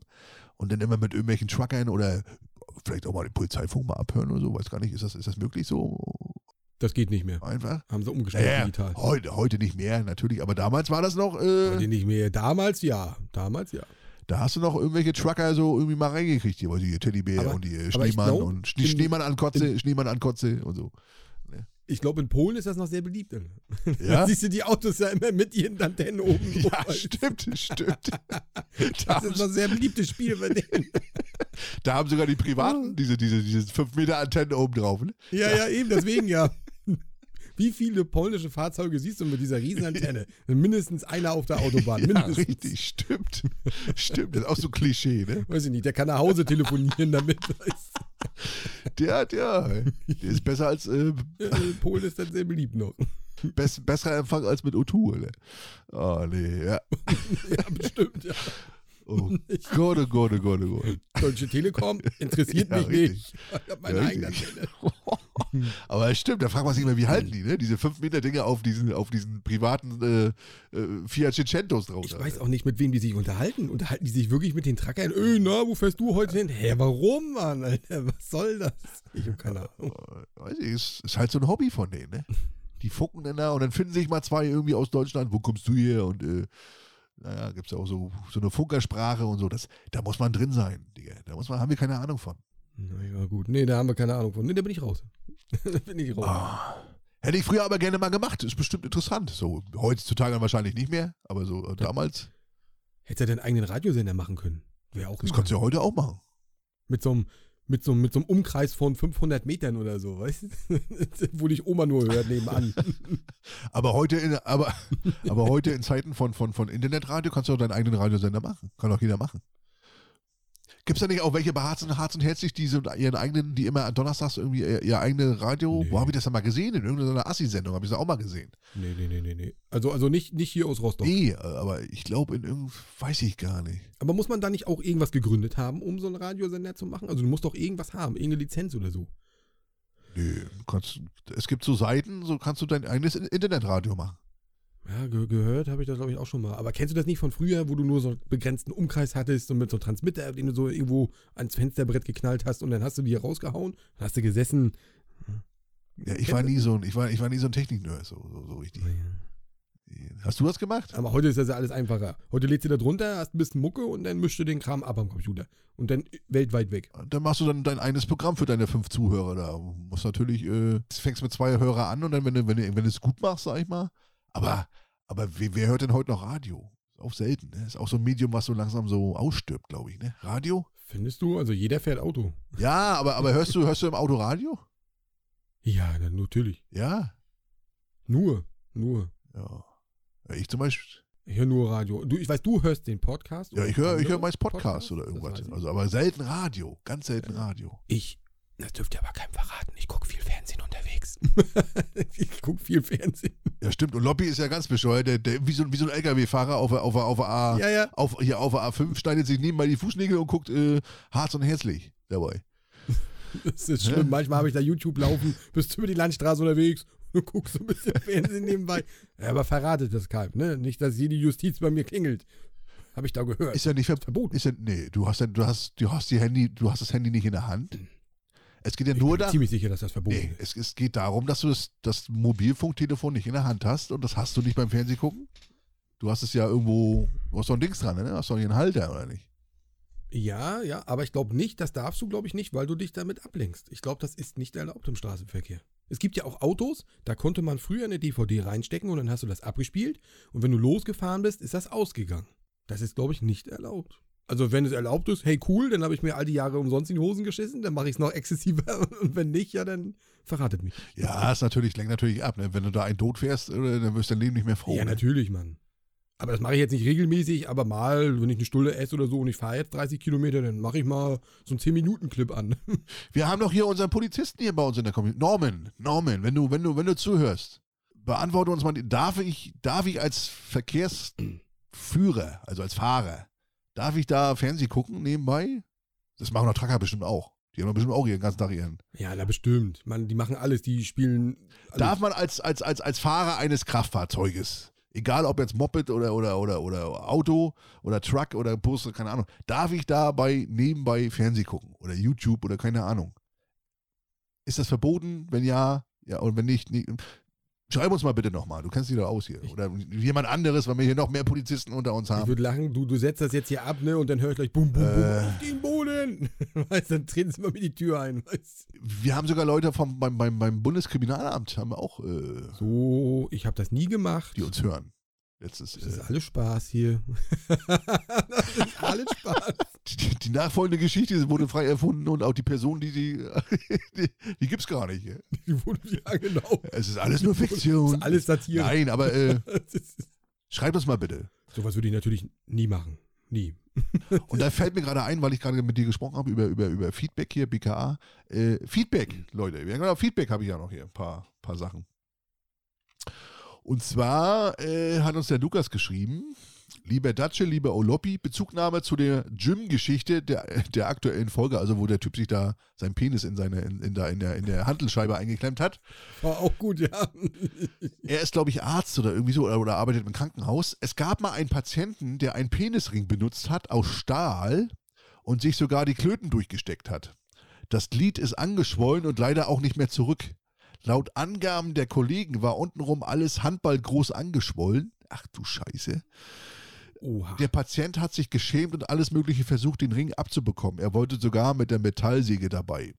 und dann immer mit irgendwelchen Truckern oder vielleicht auch mal den Polizeifunk mal abhören oder so, weiß gar nicht, ist das, ist das möglich so Das geht nicht mehr. einfach? Haben sie umgestellt Naja, digital. heute, heute nicht mehr, natürlich, aber damals war das noch, Heute äh, nicht mehr. Damals ja. Damals ja. da hast du noch irgendwelche Trucker so irgendwie mal reingekriegt, hier, weiß ich, Teddybär Aber- und die äh, Schneemann glaub, und Schne Schneemann an Kotze, Schneemann an Kotze und so. Ich glaube, in Polen ist das noch sehr beliebt. Ja? Da siehst du die Autos ja immer mit ihren Antennen oben drauf. Ja, stimmt, stimmt. da, Das ist noch ein sehr beliebtes Spiel bei denen. da haben sogar die Privaten diese, diese, diese 5 Meter Antenne oben drauf. Ne? Ja, ja, eben, deswegen ja. Wie viele polnische Fahrzeuge siehst du mit dieser Riesenantenne? Mindestens einer auf der Autobahn. Ja, richtig, stimmt. Stimmt, das ist auch so Klischee, ne? Weiß ich nicht, der kann nach Hause telefonieren damit. Weißt Der, der, der ist besser als, äh, du. Äh, Polen ist dann sehr beliebt noch. bess, besserer Empfang als mit O2, ne? Oh, nee, ja. Ja, bestimmt, ja. Oh Gott, oh Gott, oh Gott, oh Gott. Deutsche Telekom interessiert Ja, mich richtig. nicht. Ich habe meine Ja, eigene richtig. Antenne. Aber es stimmt, da fragt man sich immer, wie halten die, ne? Diese 5 Meter Dinge auf diesen, auf diesen privaten äh, äh, Fiat Cicentos drauf. Ich weiß auch nicht, mit wem die sich unterhalten. Unterhalten die sich wirklich mit den Truckern? Öh, na, wo fährst du heute hin? Hä, warum, Mann? Alter, was soll das? Ich habe keine Ahnung. Weiß ich, ist, ist halt so ein Hobby von denen, ne? Die fucken dann da und dann finden sich mal zwei irgendwie aus Deutschland, wo kommst du her? Und äh, naja, gibt es ja auch so, so eine Funkersprache und so. Das, da muss man drin sein, Digga. Da muss man, haben wir keine Ahnung von. Na ja, gut. Nee, da haben wir keine Ahnung von. Nee, da bin ich raus. da bin ich raus. Ah. Hätte ich früher aber gerne mal gemacht. Ist bestimmt interessant. So, heutzutage wahrscheinlich nicht mehr, aber so äh, damals, Hätte er den eigenen Radiosender machen können. Wäre auch das kannst du ja heute auch machen. Mit so einem mit so, einem- mit so einem Umkreis von 500 Metern oder so, weißt du? Wo dich Oma nur hört nebenan. Aber heute in, aber, aber heute in Zeiten von, von, von Internetradio kannst du auch deinen eigenen Radiosender machen. Kann auch jeder machen. Gibt es da nicht auch welche bei Harz und, Harz und Herzlich, die so ihren eigenen, die immer an Donnerstags irgendwie ihr, ihr eigene Radio, Nee. wo habe ich das denn mal gesehen? In irgendeiner Assi-Sendung habe ich das auch mal gesehen. nee, nee, nee, nee, nee. Also, also nicht, nicht hier aus Rostock. Nee, äh, aber ich glaube in irgend, weiß ich gar nicht. Aber muss man da nicht auch irgendwas gegründet haben, um so einen Radiosender zu machen? Also du musst doch irgendwas haben, irgendeine Lizenz oder so. Nee, kannst, es gibt so Seiten, so kannst du dein eigenes In- Internetradio machen. Ja, ge gehört habe ich das, glaube ich, auch schon mal. Aber kennst du das nicht von früher, wo du nur so einen begrenzten Umkreis hattest und mit so einem Transmitter, den du so irgendwo ans Fensterbrett geknallt hast und dann hast du die rausgehauen? Dann hast du gesessen. Ja, ich war nie so ein, ich war, ich war nie so ein Technik-Nerd, so, so, so richtig. Hast du das gemacht? Aber heute ist das ja alles einfacher. Heute lädst du da drunter, hast ein bisschen Mucke und dann mischst du den Kram ab am Computer. Und dann weltweit weg. Dann machst du dann dein eigenes Programm für deine fünf Zuhörer da. Musst natürlich, äh, fängst mit zwei Hörer an und dann, wenn du, wenn du, wenn du es gut machst, sag ich mal. Aber, aber wer, wer hört denn heute noch Radio? Ist auch selten, ne? Ist auch so ein Medium, was so langsam so ausstirbt, glaube ich, ne? Radio? Findest du? Also jeder fährt Auto. Ja, aber, aber hörst du, hörst du im Auto Radio? Ja, natürlich. Ja. Nur. Nur. Ja. ja ich zum Beispiel. Ich höre nur Radio. Du, ich weiß, du hörst den Podcast. Ja, ich höre ich hör meist Podcast Podcasts? oder irgendwas. Also, aber selten Radio. Ganz selten Radio. Ich, das dürft ihr aber keinem verraten. Ich gucke viel Fernsehen unterwegs. ich gucke viel Fernsehen. Ja, stimmt. Und Lobby ist ja ganz bescheuert. Der, der, wie, so, wie so ein LKW-Fahrer auf, der- auf, der- auf, der A, Ja, ja. auf, hier auf der A5 schneidet sich nebenbei die Fußnägel und guckt äh, Harz und Herzlich dabei. Das ist schlimm. Manchmal habe ich da YouTube laufen, bist du über die Landstraße unterwegs und guckst so ein bisschen Fernsehen nebenbei. Ja, aber verratet das keinem, ne? Nicht, dass jede Justiz bei mir klingelt. Habe ich da gehört. Ist ja nicht ver verboten. Ist ja, nee, du hast, ja, du, hast, du, hast die Handy, du hast das Handy nicht in der Hand. Es geht ja ich nur bin da. ziemlich sicher, dass das verboten Nee, ist. es, es geht darum, dass du das, das Mobilfunktelefon nicht in der Hand hast und das hast du nicht beim Fernsehen gucken. Du hast es ja irgendwo, du hast doch ein Dings dran, ne? Du hast doch hier einen Halter, oder nicht? Ja, ja, aber ich glaube nicht, das darfst du, glaube ich, nicht, weil du dich damit ablenkst. Ich glaube, das ist nicht erlaubt im Straßenverkehr. Es gibt ja auch Autos, da konnte man früher eine DVD reinstecken und dann hast du das abgespielt und wenn du losgefahren bist, ist das ausgegangen. Das ist, glaube ich, nicht erlaubt. Also wenn es erlaubt ist, hey cool, dann habe ich mir all die Jahre umsonst in die Hosen geschissen, dann mache ich es noch exzessiver und wenn nicht, ja, dann verratet mich. Ja, ist natürlich, lenkt natürlich ab. Ne? Wenn du da einen Tod fährst, äh, dann wirst du dein Leben nicht mehr froh. ja, ne? natürlich, Mann. Aber das mache ich jetzt nicht regelmäßig, aber mal, wenn ich eine Stunde esse oder so und ich fahre jetzt 30 Kilometer, dann mache ich mal so einen 10-Minuten-Clip an. Wir haben doch hier unseren Polizisten hier bei uns in der Community. Norman, Norman, wenn du, wenn du, wenn du zuhörst, beantworte uns mal, darf ich, darf ich als Verkehrsführer, also als Fahrer, darf ich da Fernsehen gucken nebenbei? Das machen doch Trucker bestimmt auch. Die haben bestimmt auch ihren ganzen Tag ihren. Ja, na bestimmt. Man, die machen alles, die spielen. Alles. Darf man als, als, als, als Fahrer eines Kraftfahrzeuges, egal ob jetzt Moped oder, oder, oder, oder Auto oder Truck oder Bus, oder keine Ahnung, darf ich dabei nebenbei Fernseh gucken oder YouTube oder keine Ahnung? Ist das verboten? Wenn ja, ja, und wenn nicht, nee, Schreib uns mal bitte nochmal, du kennst dich doch aus hier. Oder jemand anderes, weil wir hier noch mehr Polizisten unter uns haben. Ich würde lachen, du, du setzt das jetzt hier ab, ne? Und dann höre ich gleich bum, bum, bum, Äh. auf den Boden. weißt, dann treten sie mal mir die Tür ein. Weißt. Wir haben sogar Leute vom, beim, beim, beim Bundeskriminalamt, haben wir auch, äh, So, ich habe das nie gemacht. die uns hören. Letztes, Das ist äh, alles Spaß hier. das ist alles Spaß. die, die nachfolgende Geschichte wurde frei erfunden und auch die Person, die sie, die, die gibt's gar nicht. Ja, genau. Es ist alles nur Das Fiktion. ist alles Satire. Nein, aber äh, Das schreibt uns mal bitte. Sowas würde ich natürlich nie machen. Nie. Und da fällt mir gerade ein, weil ich gerade mit dir gesprochen habe über, über, über Feedback hier, BKA. Äh, Feedback, Leute. Ja, genau, Feedback habe ich ja noch hier, ein paar, paar Sachen. Und zwar äh, hat uns der Lukas geschrieben, lieber Datsche, lieber Olopi, Bezugnahme zu der Gym-Geschichte der, der aktuellen Folge, also wo der Typ sich da seinen Penis in, seine, in, in, der, in, der, in der Handelscheibe eingeklemmt hat. War auch gut, ja. Er ist, glaube ich, Arzt oder irgendwie so oder, oder arbeitet im Krankenhaus. Es gab mal einen Patienten, der einen Penisring benutzt hat aus Stahl und sich sogar die Klöten durchgesteckt hat. Das Glied ist angeschwollen und leider auch nicht mehr zurück. Laut Angaben der Kollegen war untenrum alles handballgroß angeschwollen. Ach du Scheiße. Oha. Der Patient hat sich geschämt und alles Mögliche versucht, den Ring abzubekommen. Er wollte sogar mit der Metallsäge dabei.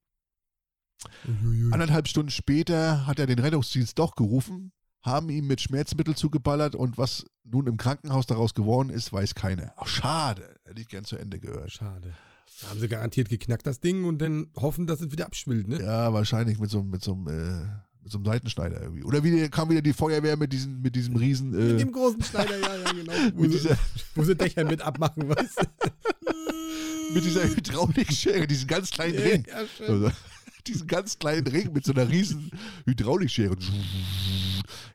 Uiuiui. Anderthalb Stunden später hat er den Rettungsdienst doch gerufen, haben ihm mit Schmerzmittel zugeballert und was nun im Krankenhaus daraus geworden ist, weiß keiner. Ach, schade. Hätte ich gern zu Ende gehört. Schade. Da haben sie garantiert geknackt, das Ding, und dann hoffen, dass es wieder abschwillt, ne? Ja, wahrscheinlich mit so, mit so, einem, äh, mit so einem Seitenschneider irgendwie. Oder wieder, kam wieder die Feuerwehr mit, diesen, mit diesem riesen. Mit Äh, dem großen Schneider, ja, ja, genau. Wo, mit, dieser, wo sie Dächer mit abmachen, weißt du? mit dieser Hydraulikschere, diesen ganz kleinen Ring. Ja, schön. Also, diesen ganz kleinen Ring mit so einer riesen Hydraulikschere.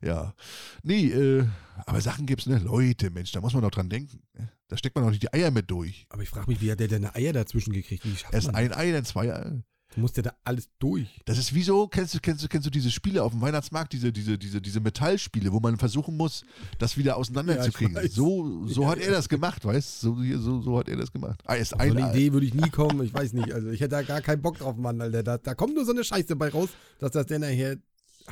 Ja. Nee, äh, aber Sachen gibt's, ne? Leute, Mensch, da muss man doch dran denken. Ne? Da steckt man doch nicht die Eier mit durch. Aber ich frage mich, wie hat der denn eine Eier dazwischen gekriegt? Wie schafft Erst ein Ei, dann zwei Eier. das? Muss der da alles durch? Das ist wie so, kennst du, kennst du, kennst du diese Spiele auf dem Weihnachtsmarkt, diese, diese, diese, diese Metallspiele, wo man versuchen muss, das wieder auseinanderzukriegen. Ja, so so Ja, hat ja. er das gemacht, weißt du? So, so, so hat er das gemacht. Ah, erst Auf so ein eine Ei. Idee würde ich nie kommen. Ich weiß nicht. Also ich hätte da gar keinen Bock drauf, Mann, Alter. Da, da kommt nur so eine Scheiße bei raus, dass das dann nachher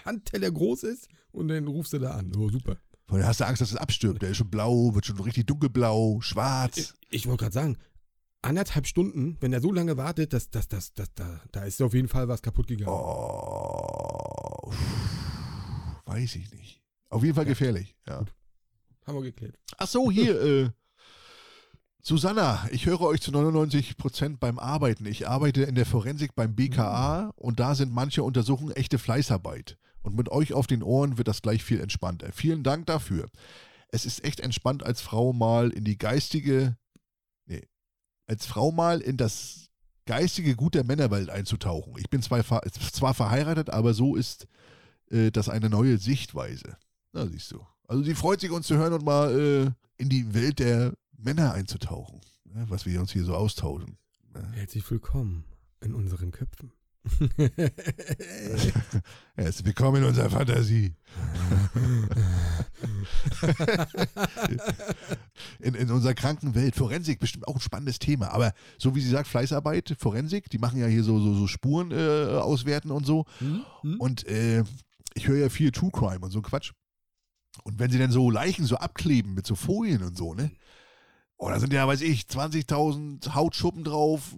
Handteller groß ist und dann rufst du da an. Oh, super. Weil da hast du Angst, dass es abstirbt. Der ist schon blau, wird schon richtig dunkelblau, schwarz. Ich, ich wollte gerade sagen, anderthalb Stunden, wenn er so lange wartet, das, das, das, das, da, da ist auf jeden Fall was kaputt gegangen. Oh, weiß ich nicht. Auf jeden Fall gefährlich. Ja. Haben wir geklärt. Ach so, hier, äh, Susanna, ich höre euch zu 99% beim Arbeiten. Ich arbeite in der Forensik beim BKA und da sind manche Untersuchungen echte Fleißarbeit. Und mit euch auf den Ohren wird das gleich viel entspannter. Vielen Dank dafür. Es ist echt entspannt, als Frau mal in die geistige, nee, als Frau mal in das geistige Gut der Männerwelt einzutauchen. Ich bin zwar, ver- zwar verheiratet, aber so ist äh, das eine neue Sichtweise. Na, siehst du. Also sie freut sich, uns zu hören und mal äh, in die Welt der Männer einzutauchen, ne, was wir uns hier so austauschen. Ne. Herzlich willkommen in unseren Köpfen. Herzlich willkommen in unserer Fantasie. in, in unserer kranken Welt. Forensik, bestimmt auch ein spannendes Thema. Aber so wie sie sagt, Fleißarbeit, Forensik, die machen ja hier so, so, so Spuren äh, auswerten und so. Hm? Und äh, ich höre ja viel True Crime und so Quatsch. Und wenn sie dann so Leichen so abkleben mit so Folien und so, ne? Oh, da sind ja, weiß ich, 20.000 Hautschuppen drauf,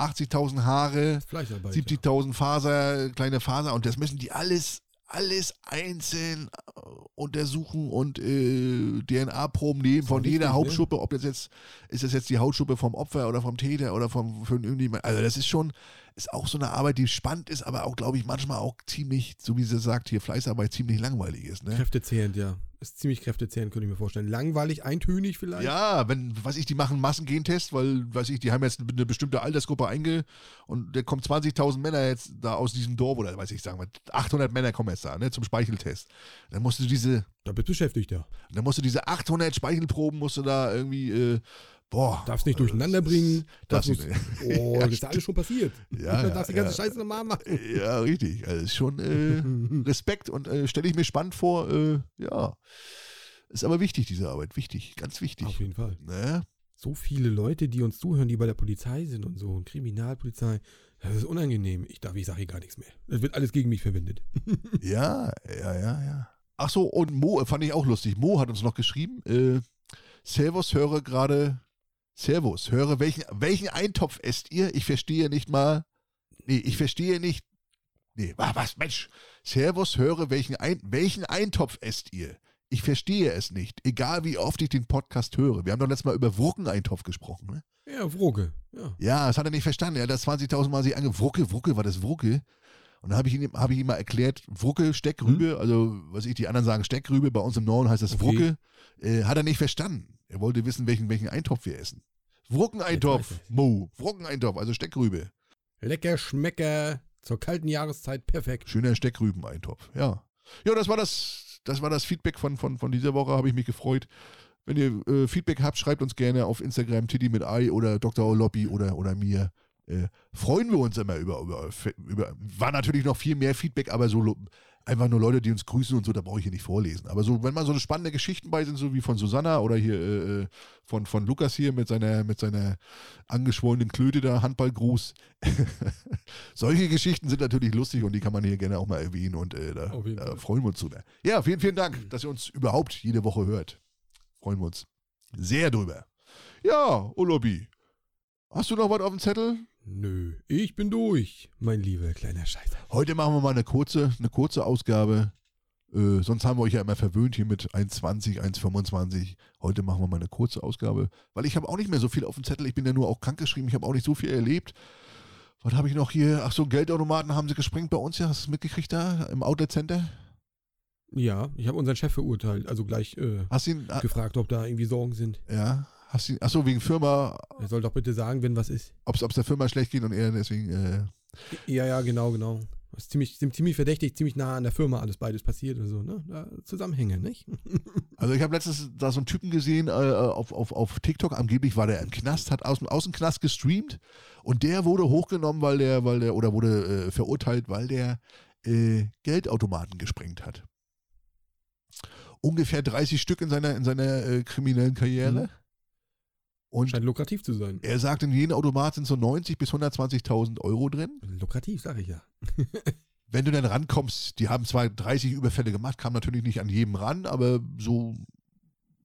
80.000 Haare, Fleißarbeit. 70.000 Faser, kleine Faser und das müssen die alles, alles einzeln äh, untersuchen und äh, DNA-Proben nehmen von jeder ne? Hauptschuppe, ob das jetzt, ist das jetzt die Hautschuppe vom Opfer oder vom Täter oder vom, von irgendjemand. Also das ist schon, ist auch so eine Arbeit, die spannend ist, aber auch, glaube ich, manchmal auch ziemlich, so wie sie sagt, hier Fleißarbeit ziemlich langweilig ist. Ne? Kräftezehrend, ja. Ist ziemlich kräftezehrend, könnte ich mir vorstellen. Langweilig, eintönig vielleicht. Ja, wenn, was ich, die machen einen Massengentest, weil, weiß ich, die haben jetzt eine bestimmte Altersgruppe einge und da kommen 20.000 Männer jetzt da aus diesem Dorf oder weiß ich, sagen wir, 800 Männer kommen jetzt da, ne, zum Speicheltest. Dann musst du diese, Da bist du beschäftigt, ja. dann musst du diese 800 Speichelproben musst du da irgendwie, äh, boah. Darfst nicht durcheinander bringen. Darfst nicht. oh, das ist ja alles schon passiert. Ja, Du ja, darfst die ganze ja. Scheiße nochmal machen. Ja, richtig. Also schon äh, Respekt und äh, stelle ich mir spannend vor, äh, ja. Ist aber wichtig, diese Arbeit. Wichtig, ganz wichtig. Auf jeden Fall. Ne? So viele Leute, die uns zuhören, die bei der Polizei sind und so, und Kriminalpolizei. Das ist unangenehm. Ich darf, ich sage hier gar nichts mehr. Es wird alles gegen mich verwendet. Ja, ja, ja, ja. Ach so, und Mo, fand ich auch lustig. Mo hat uns noch geschrieben, äh, Servus, höre gerade, Servus, höre, welchen, welchen Eintopf esst ihr? Ich verstehe nicht mal, nee, ich verstehe nicht, nee, wa- was, Mensch, Servus, höre, welchen, Ein, welchen Eintopf esst ihr? Ich verstehe es nicht, egal wie oft ich den Podcast höre. Wir haben doch letztes Mal über Wruckeneintopf gesprochen, ne? Ja, Wroge. Ja. Ja, das hat er nicht verstanden. Er hat das 20.000 Mal sich ange... Wrucke, Wrucke, war das Wrucke? Und dann habe ich, ihm- hab ich ihm mal erklärt, Wrucke, Steckrübe, also was ich, die anderen sagen Steckrübe, bei uns im Norden heißt das Okay. Wrucke. Äh, hat er nicht verstanden. Er wollte wissen, welchen, welchen Eintopf wir essen. Ich's. Mo, Wruckeneintopf, also Steckrübe. Lecker, schmecker, zur kalten Jahreszeit perfekt. Schöner Steckrübeneintopf, ja. Ja, das war das, das war das Feedback von, von, von dieser Woche, habe ich mich gefreut. Wenn ihr äh, Feedback habt, schreibt uns gerne auf Instagram Titi mit Ei oder Dr. Oloppi oder, oder mir. Äh, freuen wir uns immer über, über, über. War natürlich noch viel mehr Feedback, aber so einfach nur Leute, die uns grüßen und so, da brauche ich hier nicht vorlesen. Aber so, wenn mal so spannende Geschichten bei sind, so wie von Susanna oder hier äh, äh, von, von Lukas hier mit seiner, mit seiner angeschwollenen Klöte da, Handballgruß. Solche Geschichten sind natürlich lustig und die kann man hier gerne auch mal erwähnen und äh, da, da freuen wir uns drüber. Ja, vielen, vielen Dank, dass ihr uns überhaupt jede Woche hört. Freuen wir uns sehr drüber. Ja, Olobi, hast du noch was auf dem Zettel? Nö, ich bin durch, mein lieber kleiner Scheißer. Heute machen wir mal eine kurze, eine kurze Ausgabe. Äh, sonst haben wir euch ja immer verwöhnt hier mit 1,20, 1,25. Heute machen wir mal eine kurze Ausgabe, weil ich habe auch nicht mehr so viel auf dem Zettel. Ich bin ja nur auch krankgeschrieben. Ich habe auch nicht so viel erlebt. Was habe ich noch hier? Ach so, Geldautomaten haben sie gesprengt bei uns ja. Hast du es mitgekriegt da im Outlet Center? Ja, ich habe unseren Chef verurteilt, also gleich äh, ihn? ah, gefragt, ob da irgendwie Sorgen sind. Ja. Hast du ihn? Ach so, wegen Firma, Er soll doch bitte sagen, wenn was ist. ob es der Firma schlecht geht und er deswegen. Äh, Ja, ja, genau, genau. Das ist ziemlich, ziemlich verdächtig, ziemlich nah an der Firma alles beides passiert und so, ne? Da Zusammenhänge, nicht? Also ich habe letztens da so einen Typen gesehen äh, auf, auf, auf TikTok, angeblich war der im Knast, hat aus, dem- aus dem Knast gestreamt und der wurde hochgenommen, weil der, weil der, oder wurde äh, verurteilt, weil der äh, Geldautomaten gesprengt hat. Ungefähr 30 Stück in seiner, in seiner äh, kriminellen Karriere. Mhm. Und Scheint lukrativ zu sein. er sagt, in jedem Automat sind so 90 bis 120.000 Euro drin. Lukrativ, sag ich ja. Wenn du dann rankommst, die haben zwar 30 Überfälle gemacht, kam natürlich nicht an jedem ran, aber so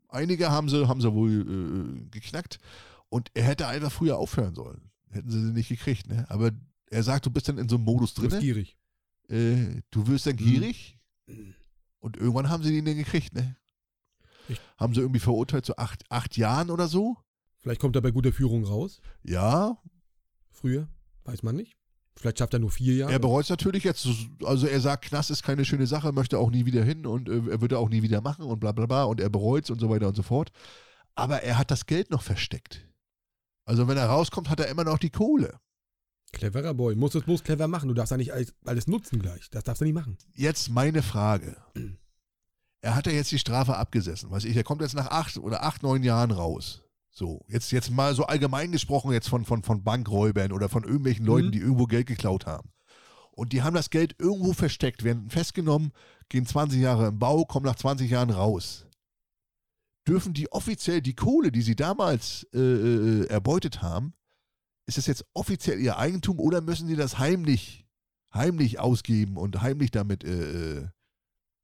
einige haben sie, haben sie wohl äh, geknackt. Und er hätte einfach früher aufhören sollen. Hätten sie sie nicht gekriegt, ne? Aber er sagt, du bist dann in so einem Modus Du bist drin. gierig. Äh, du wirst dann Mhm. gierig. Und irgendwann haben sie ihn dann gekriegt, ne? Ich- Haben sie irgendwie verurteilt zu acht, acht Jahren oder so? Vielleicht kommt er bei guter Führung raus. Ja, Früher. Weiß man nicht. Vielleicht schafft er nur vier Jahre. Er bereut es natürlich jetzt. Also er sagt, Knast ist keine schöne Sache, möchte auch nie wieder hin und äh, er würde auch nie wieder machen und bla bla bla und er bereut es und so weiter und so fort. Aber er hat das Geld noch versteckt. Also wenn er rauskommt, hat er immer noch die Kohle. Cleverer Boy. Muss es bloß clever machen. Du darfst ja nicht alles, alles nutzen gleich. Das darfst du nicht machen. Jetzt meine Frage. Er hat ja jetzt die Strafe abgesessen. Weiß ich, er kommt jetzt nach acht oder acht, neun Jahren raus. So, jetzt, jetzt mal so allgemein gesprochen jetzt von, von, von Bankräubern oder von irgendwelchen Leuten, Mhm. die irgendwo Geld geklaut haben. Und die haben das Geld irgendwo versteckt, werden festgenommen, gehen 20 Jahre im Bau, kommen nach 20 Jahren raus. Dürfen die offiziell die Kohle, die sie damals äh, äh, erbeutet haben, ist das jetzt offiziell ihr Eigentum oder müssen sie das heimlich, heimlich ausgeben und heimlich damit, äh, äh,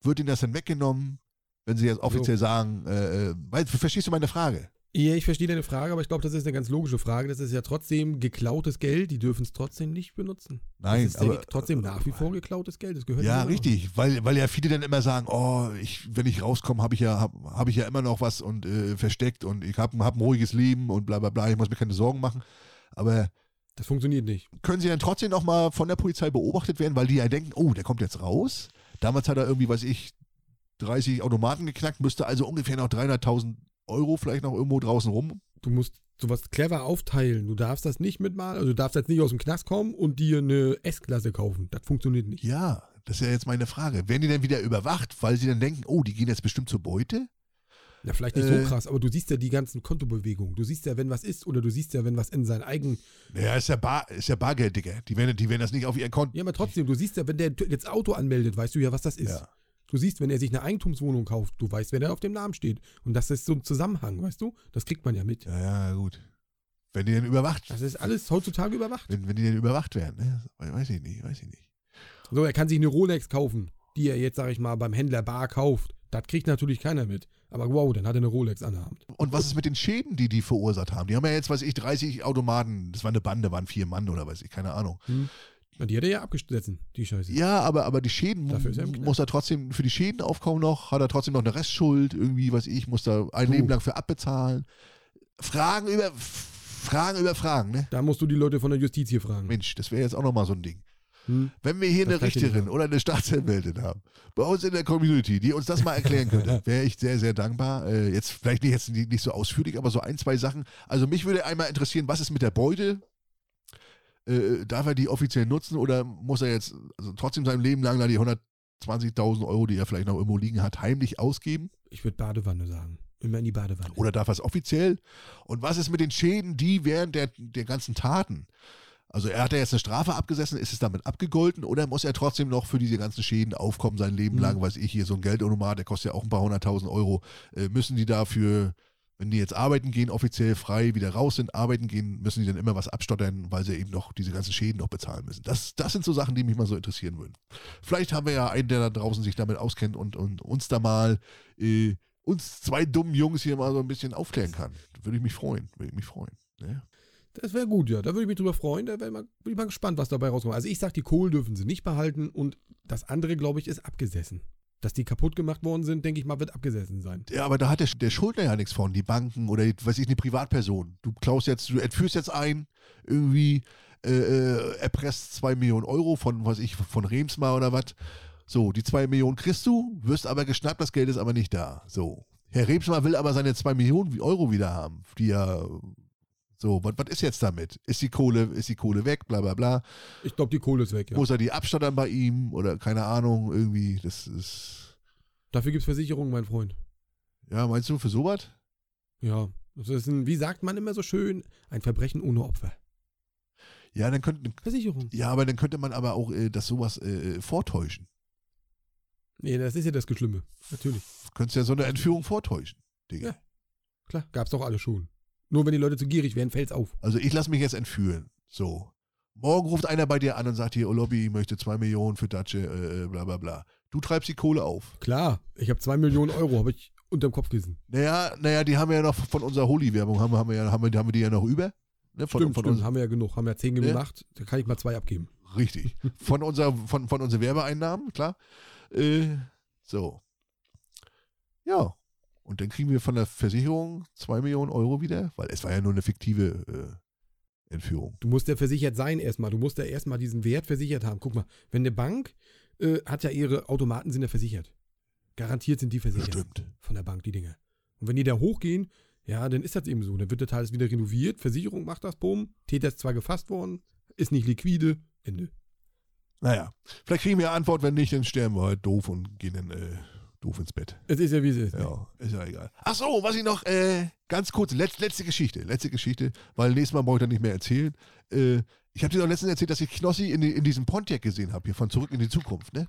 wird ihnen das dann weggenommen, wenn sie jetzt offiziell sagen, äh, äh, verstehst du meine Frage? Ja, ich verstehe deine Frage, aber ich glaube, das ist eine ganz logische Frage. Das ist ja trotzdem geklautes Geld. Die dürfen es trotzdem nicht benutzen. Nein, das ist aber ja trotzdem nach wie vor geklautes Geld. Das gehört Ja, richtig, weil, weil ja viele dann immer sagen, oh, ich, wenn ich rauskomme, habe ich ja hab, hab ich ja immer noch was und äh, versteckt und ich habe hab ein ruhiges Leben und bla bla bla, ich muss mir keine Sorgen machen. Aber Das funktioniert nicht. können sie dann trotzdem noch mal von der Polizei beobachtet werden, weil die ja denken, oh, der kommt jetzt raus. Damals hat er irgendwie, weiß ich, 30 Automaten geknackt, müsste also ungefähr noch 300.000 Euro vielleicht noch irgendwo draußen rum. Du musst sowas clever aufteilen. Du darfst das nicht mitmachen. Also du darfst jetzt nicht aus dem Knast kommen und dir eine S-Klasse kaufen. Das funktioniert nicht. Ja, das ist ja jetzt meine Frage. Werden die dann wieder überwacht, weil sie dann denken, oh, die gehen jetzt bestimmt zur Beute? Ja, vielleicht nicht Äh. so krass, aber du siehst ja die ganzen Kontobewegungen. Du siehst ja, wenn was ist, oder du siehst ja, wenn was in sein eigen. Ja, ist ja, Bar, ist ja Bargeld, Digga. Die werden, die werden das nicht auf ihr Konto. Ja, aber trotzdem, du siehst ja, wenn der jetzt Auto anmeldet, weißt du ja, was das ist. Ja. Du siehst, wenn er sich eine Eigentumswohnung kauft, du weißt, wer da auf dem Namen steht. Und das ist so ein Zusammenhang, weißt du? Das kriegt man ja mit. Ja, ja, gut. Wenn die denn überwacht, Das ist alles heutzutage überwacht. wenn, wenn die denn überwacht werden, ne? Weiß ich nicht, weiß ich nicht. So, er kann sich eine Rolex kaufen, die er jetzt, sag ich mal, beim Händler bar kauft. Das kriegt natürlich keiner mit. Aber wow, dann hat er eine Rolex an der Hand. Und was ist mit den Schäden, die die verursacht haben? Die haben ja jetzt, weiß ich, 30 Automaten. Das war eine Bande, waren vier Mann oder weiß ich, keine Ahnung. Und die hat er ja abgesessen, die Scheiße. Ja, aber, aber die Schäden er muss er trotzdem für die Schäden aufkommen noch, hat er trotzdem noch eine Restschuld, irgendwie, weiß ich, muss da ein Du. Leben lang für abbezahlen. Fragen über Fragen über Fragen, ne? Da musst du die Leute von der Justiz hier fragen. Mensch, das wäre jetzt auch nochmal so ein Ding. Hm? Wenn wir hier Das eine Richterin oder eine Staatsanwältin haben, bei uns in der Community, die uns das mal erklären könnte, wäre ich sehr, sehr dankbar. Äh, jetzt vielleicht nicht, jetzt nicht so ausführlich, aber so ein, zwei Sachen. Also mich würde einmal interessieren, was ist mit der Beute? Äh, darf er die offiziell nutzen oder muss er jetzt also trotzdem sein Leben lang da die 120.000 Euro, die er vielleicht noch irgendwo liegen hat, heimlich ausgeben? Ich würde Badewanne sagen. Immer in die Badewanne. Oder darf er es offiziell? Und was ist mit den Schäden, die während der, der ganzen Taten? Also er hat ja jetzt eine Strafe abgesessen, ist es damit abgegolten oder muss er trotzdem noch für diese ganzen Schäden aufkommen sein Leben Mhm. lang? Weiß ich, hier so ein Geldautomat, der kostet ja auch ein paar hunderttausend Euro. Äh, müssen die dafür, wenn die jetzt arbeiten gehen, offiziell frei wieder raus sind, arbeiten gehen, müssen die dann immer was abstottern, weil sie eben noch diese ganzen Schäden noch bezahlen müssen? Das, das sind so Sachen, die mich mal so interessieren würden. Vielleicht haben wir ja einen, der da draußen sich damit auskennt und, und uns da mal, äh, uns zwei dummen Jungs hier mal so ein bisschen aufklären kann. Würde ich mich freuen, würde ich mich freuen. Ne? Das wäre gut, ja. Da würde ich mich drüber freuen. Da bin ich mal gespannt, was dabei rauskommt. Also ich sag, die Kohle dürfen sie nicht behalten und das andere, glaube ich, ist abgesessen. Dass die kaputt gemacht worden sind, denke ich mal, wird abgesessen sein. Ja, aber da hat der, der Schuldner ja nichts von, die Banken oder, die, weiß ich, eine Privatperson. Du klaust jetzt, du entführst jetzt ein, irgendwie, äh, äh, erpresst zwei Millionen Euro von, was ich, von Remsmar oder was. So, die zwei Millionen kriegst du, wirst aber geschnappt, das Geld ist aber nicht da. So. Herr Remsmar will aber seine zwei Millionen Euro wieder haben, die er, so, was ist jetzt damit? Ist die Kohle, ist die Kohle weg, bla bla bla. Ich glaube, die Kohle ist weg, ja. Muss er die abstottern bei ihm oder keine Ahnung, irgendwie, das ist, Dafür gibt es Versicherungen, mein Freund. ja, meinst du für sowas? Ja. Das ist ein, wie sagt man immer so schön, ein Verbrechen ohne Opfer. Ja, dann könnte, Versicherung. Ja, aber dann könnte man aber auch äh, das sowas äh, vortäuschen. Nee, das ist ja das Geschlimme. Natürlich. Könntest ja so eine Entführung vortäuschen, Digga. Ja. Klar, gab's doch alle schon. Nur wenn die Leute zu gierig werden, fällt's auf. Also ich lasse mich jetzt entführen. So. Morgen ruft einer bei dir an und sagt hier, oh Lobby, ich möchte zwei Millionen für Datsche, äh, bla bla bla. Du treibst die Kohle auf. Klar, ich habe zwei Millionen Euro, habe ich unterm Kopfkissen. Naja, naja, die haben wir ja noch von unserer Holy-Werbung, haben, wir- haben, wir ja, haben, wir, haben wir die ja noch über. Ne, von, stimmt, von stimmt, uns, haben wir ja genug. Haben ja zehn Ja. gemacht, da kann ich mal zwei abgeben. richtig. Von, unserer, von, von unseren Werbeeinnahmen, klar. Äh, so. Ja. Und dann kriegen wir von der Versicherung zwei Millionen Euro wieder, weil es war ja nur eine fiktive äh, Entführung. Du musst ja versichert sein erstmal. Du musst ja erstmal diesen Wert versichert haben. Guck mal, wenn eine Bank äh, hat ja ihre Automaten sind ja versichert. Garantiert sind die versichert. Stimmt. Von der Bank, die Dinger. Und wenn die da hochgehen, ja, dann ist das eben so. Dann wird der Teil wieder renoviert. Versicherung macht das, bumm. Täter ist zwar gefasst worden, ist nicht liquide. Ende. Naja, vielleicht kriegen wir eine Antwort, wenn nicht, dann sterben wir halt doof und gehen dann äh, doof ins Bett. Es ist ja wie es ist. ne? Ja, ist ja egal. Ach so, was ich noch, äh, ganz kurz, letz, letzte Geschichte, letzte Geschichte, weil nächstes Mal brauche ich dann nicht mehr erzählen. Äh, ich habe dir doch letztens erzählt, dass ich Knossi in, in diesem Pontiac gesehen habe, hier von Zurück in die Zukunft, ne?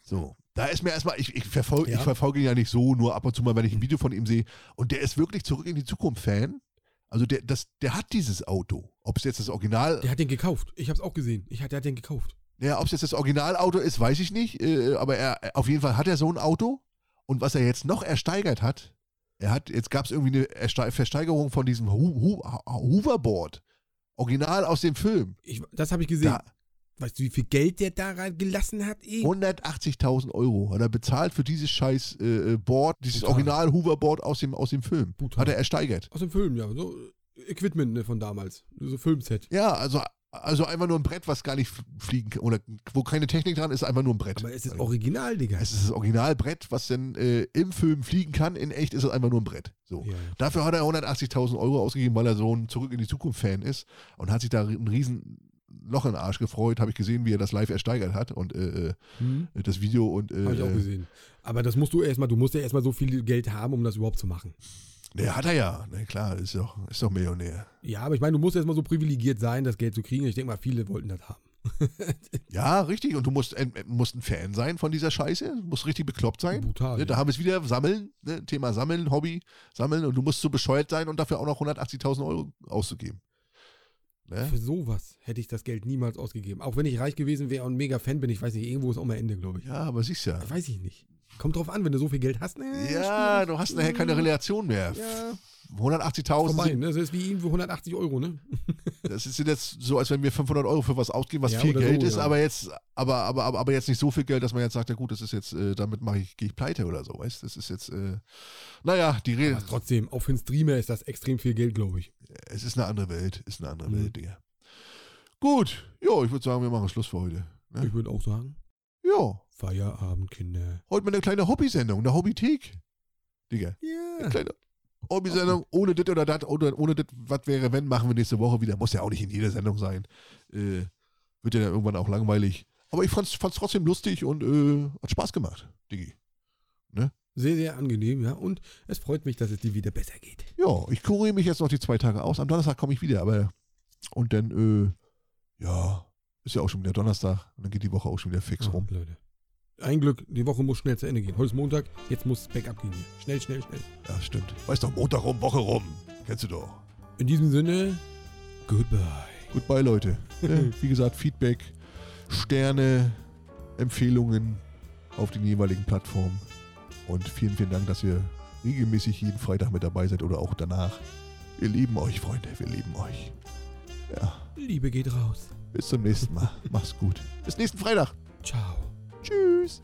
So, da ist mir erstmal, ich, ich, verfolge, Ja. ich verfolge ihn ja nicht so, nur ab und zu mal, wenn ich ein Video von ihm sehe. Und der ist wirklich Zurück in die Zukunft-Fan. Also der, das, der hat dieses Auto. Ob es jetzt das Original, Der hat den gekauft. Ich hab's auch gesehen. Ich, der hat den gekauft. Ja, ob es jetzt das Originalauto ist, weiß ich nicht. Äh, aber er, auf jeden Fall hat er so ein Auto. Und was er jetzt noch ersteigert hat, er hat, jetzt gab es irgendwie eine Erste Versteigerung von diesem Hu Hoverboard. Original aus dem Film. Ich, das habe ich gesehen. Da, Weißt du, wie viel Geld der da gelassen hat? Ey? 180.000 Euro hat er bezahlt für dieses scheiß äh, äh, Board, dieses Brutal. Original Hoverboard aus dem, aus dem Film. Brutal. Hat er ersteigert. Aus dem Film, ja. So äh, Equipment ne, von damals. So Filmset. Ja, also, also einfach nur ein Brett, was gar nicht fliegen kann. Oder wo keine Technik dran ist, einfach nur ein Brett. Aber es ist original, Digga. Es ist das Originalbrett, was dann äh, im Film fliegen kann. In echt ist es einfach nur ein Brett. So. Ja. Dafür hat er 180.000 Euro ausgegeben, weil er so ein Zurück in die Zukunft-Fan ist und hat sich da ein riesen Loch in den Arsch gefreut. Habe ich gesehen, wie er das live ersteigert hat und äh, Hm? das Video und äh, Habe ich auch äh, gesehen. Aber das musst du erstmal, du musst ja erstmal so viel Geld haben, um das überhaupt zu machen. Der hat er ja. Na klar, ist doch, ist doch Millionär. Ja, aber ich meine, du musst erstmal so privilegiert sein, das Geld zu kriegen. Ich denke mal, viele wollten das haben. Ja, richtig. Und du musst, ein- musst ein Fan sein von dieser Scheiße. Du musst richtig bekloppt sein. Brutal. Ne, da haben wir es wieder, Sammeln, ne, Thema Sammeln, Hobby, Sammeln und du musst so bescheuert sein und dafür auch noch 180.000 Euro auszugeben. Ne? Für sowas hätte ich das Geld niemals ausgegeben. Auch wenn ich reich gewesen wäre und mega Fan bin, ich weiß nicht, irgendwo ist auch mal Ende, glaube ich. Ja, aber siehst ja. Weiß ich nicht. Kommt drauf an, wenn du so viel Geld hast. Ne, Ja, du hast nachher keine Relation mehr. Ja, 180.000, vorbei. sind- Ne? Das ist wie ihm für 180 Euro, ne? das ist jetzt so, als wenn wir 500 Euro für was ausgeben, was Ja, viel Geld so, ist, ja. aber jetzt, aber, aber, aber, aber jetzt nicht so viel Geld, dass man jetzt sagt, ja gut, das ist jetzt, äh, damit mache ich, gehe ich pleite oder so, weißt Das ist jetzt, äh, naja, die Rede, Aber trotzdem, auch für einen Streamer ist das extrem viel Geld, glaube ich. es ist eine andere Welt, ist eine andere Mhm. Welt, Digga. Gut, ja, ich würde sagen, wir machen Schluss für heute. Ja. Ich würde auch sagen, Ja, Feierabend, Kinder. heute mal eine kleine Hobbysendung, eine Hobbythek. Digga, Ja. eine kleine Hobbysendung, ohne das oder das, oder ohne das, was wäre, wenn, machen wir nächste Woche wieder. Muss ja auch nicht in jeder Sendung sein. Äh, wird ja dann irgendwann auch langweilig. Aber ich fand's, fand's trotzdem lustig und äh, hat Spaß gemacht, Digi. Sehr, sehr angenehm, ja. Und es freut mich, dass es dir wieder besser geht. Ja, ich kuriere mich jetzt noch die zwei Tage aus. Am Donnerstag komme ich wieder, aber und dann, äh, ja, ist ja auch schon wieder Donnerstag und dann geht die Woche auch schon wieder fix Oh, rum. Leute. Ein Glück, die Woche muss schnell zu Ende gehen. Heute ist Montag, jetzt muss es Backup gehen hier. Schnell, schnell, schnell. Ja, stimmt. Weißt doch, Montag rum, Woche rum. Kennst du doch. In diesem Sinne, goodbye. Goodbye, Leute. Wie gesagt, Feedback, Sterne, Empfehlungen auf den jeweiligen Plattformen. Und vielen, vielen Dank, dass ihr regelmäßig jeden Freitag mit dabei seid oder auch danach. Wir lieben euch, Freunde. Wir lieben euch. Ja, Liebe geht raus. bis zum nächsten Mal. Mach's gut. Bis nächsten Freitag. Ciao. Tschüss.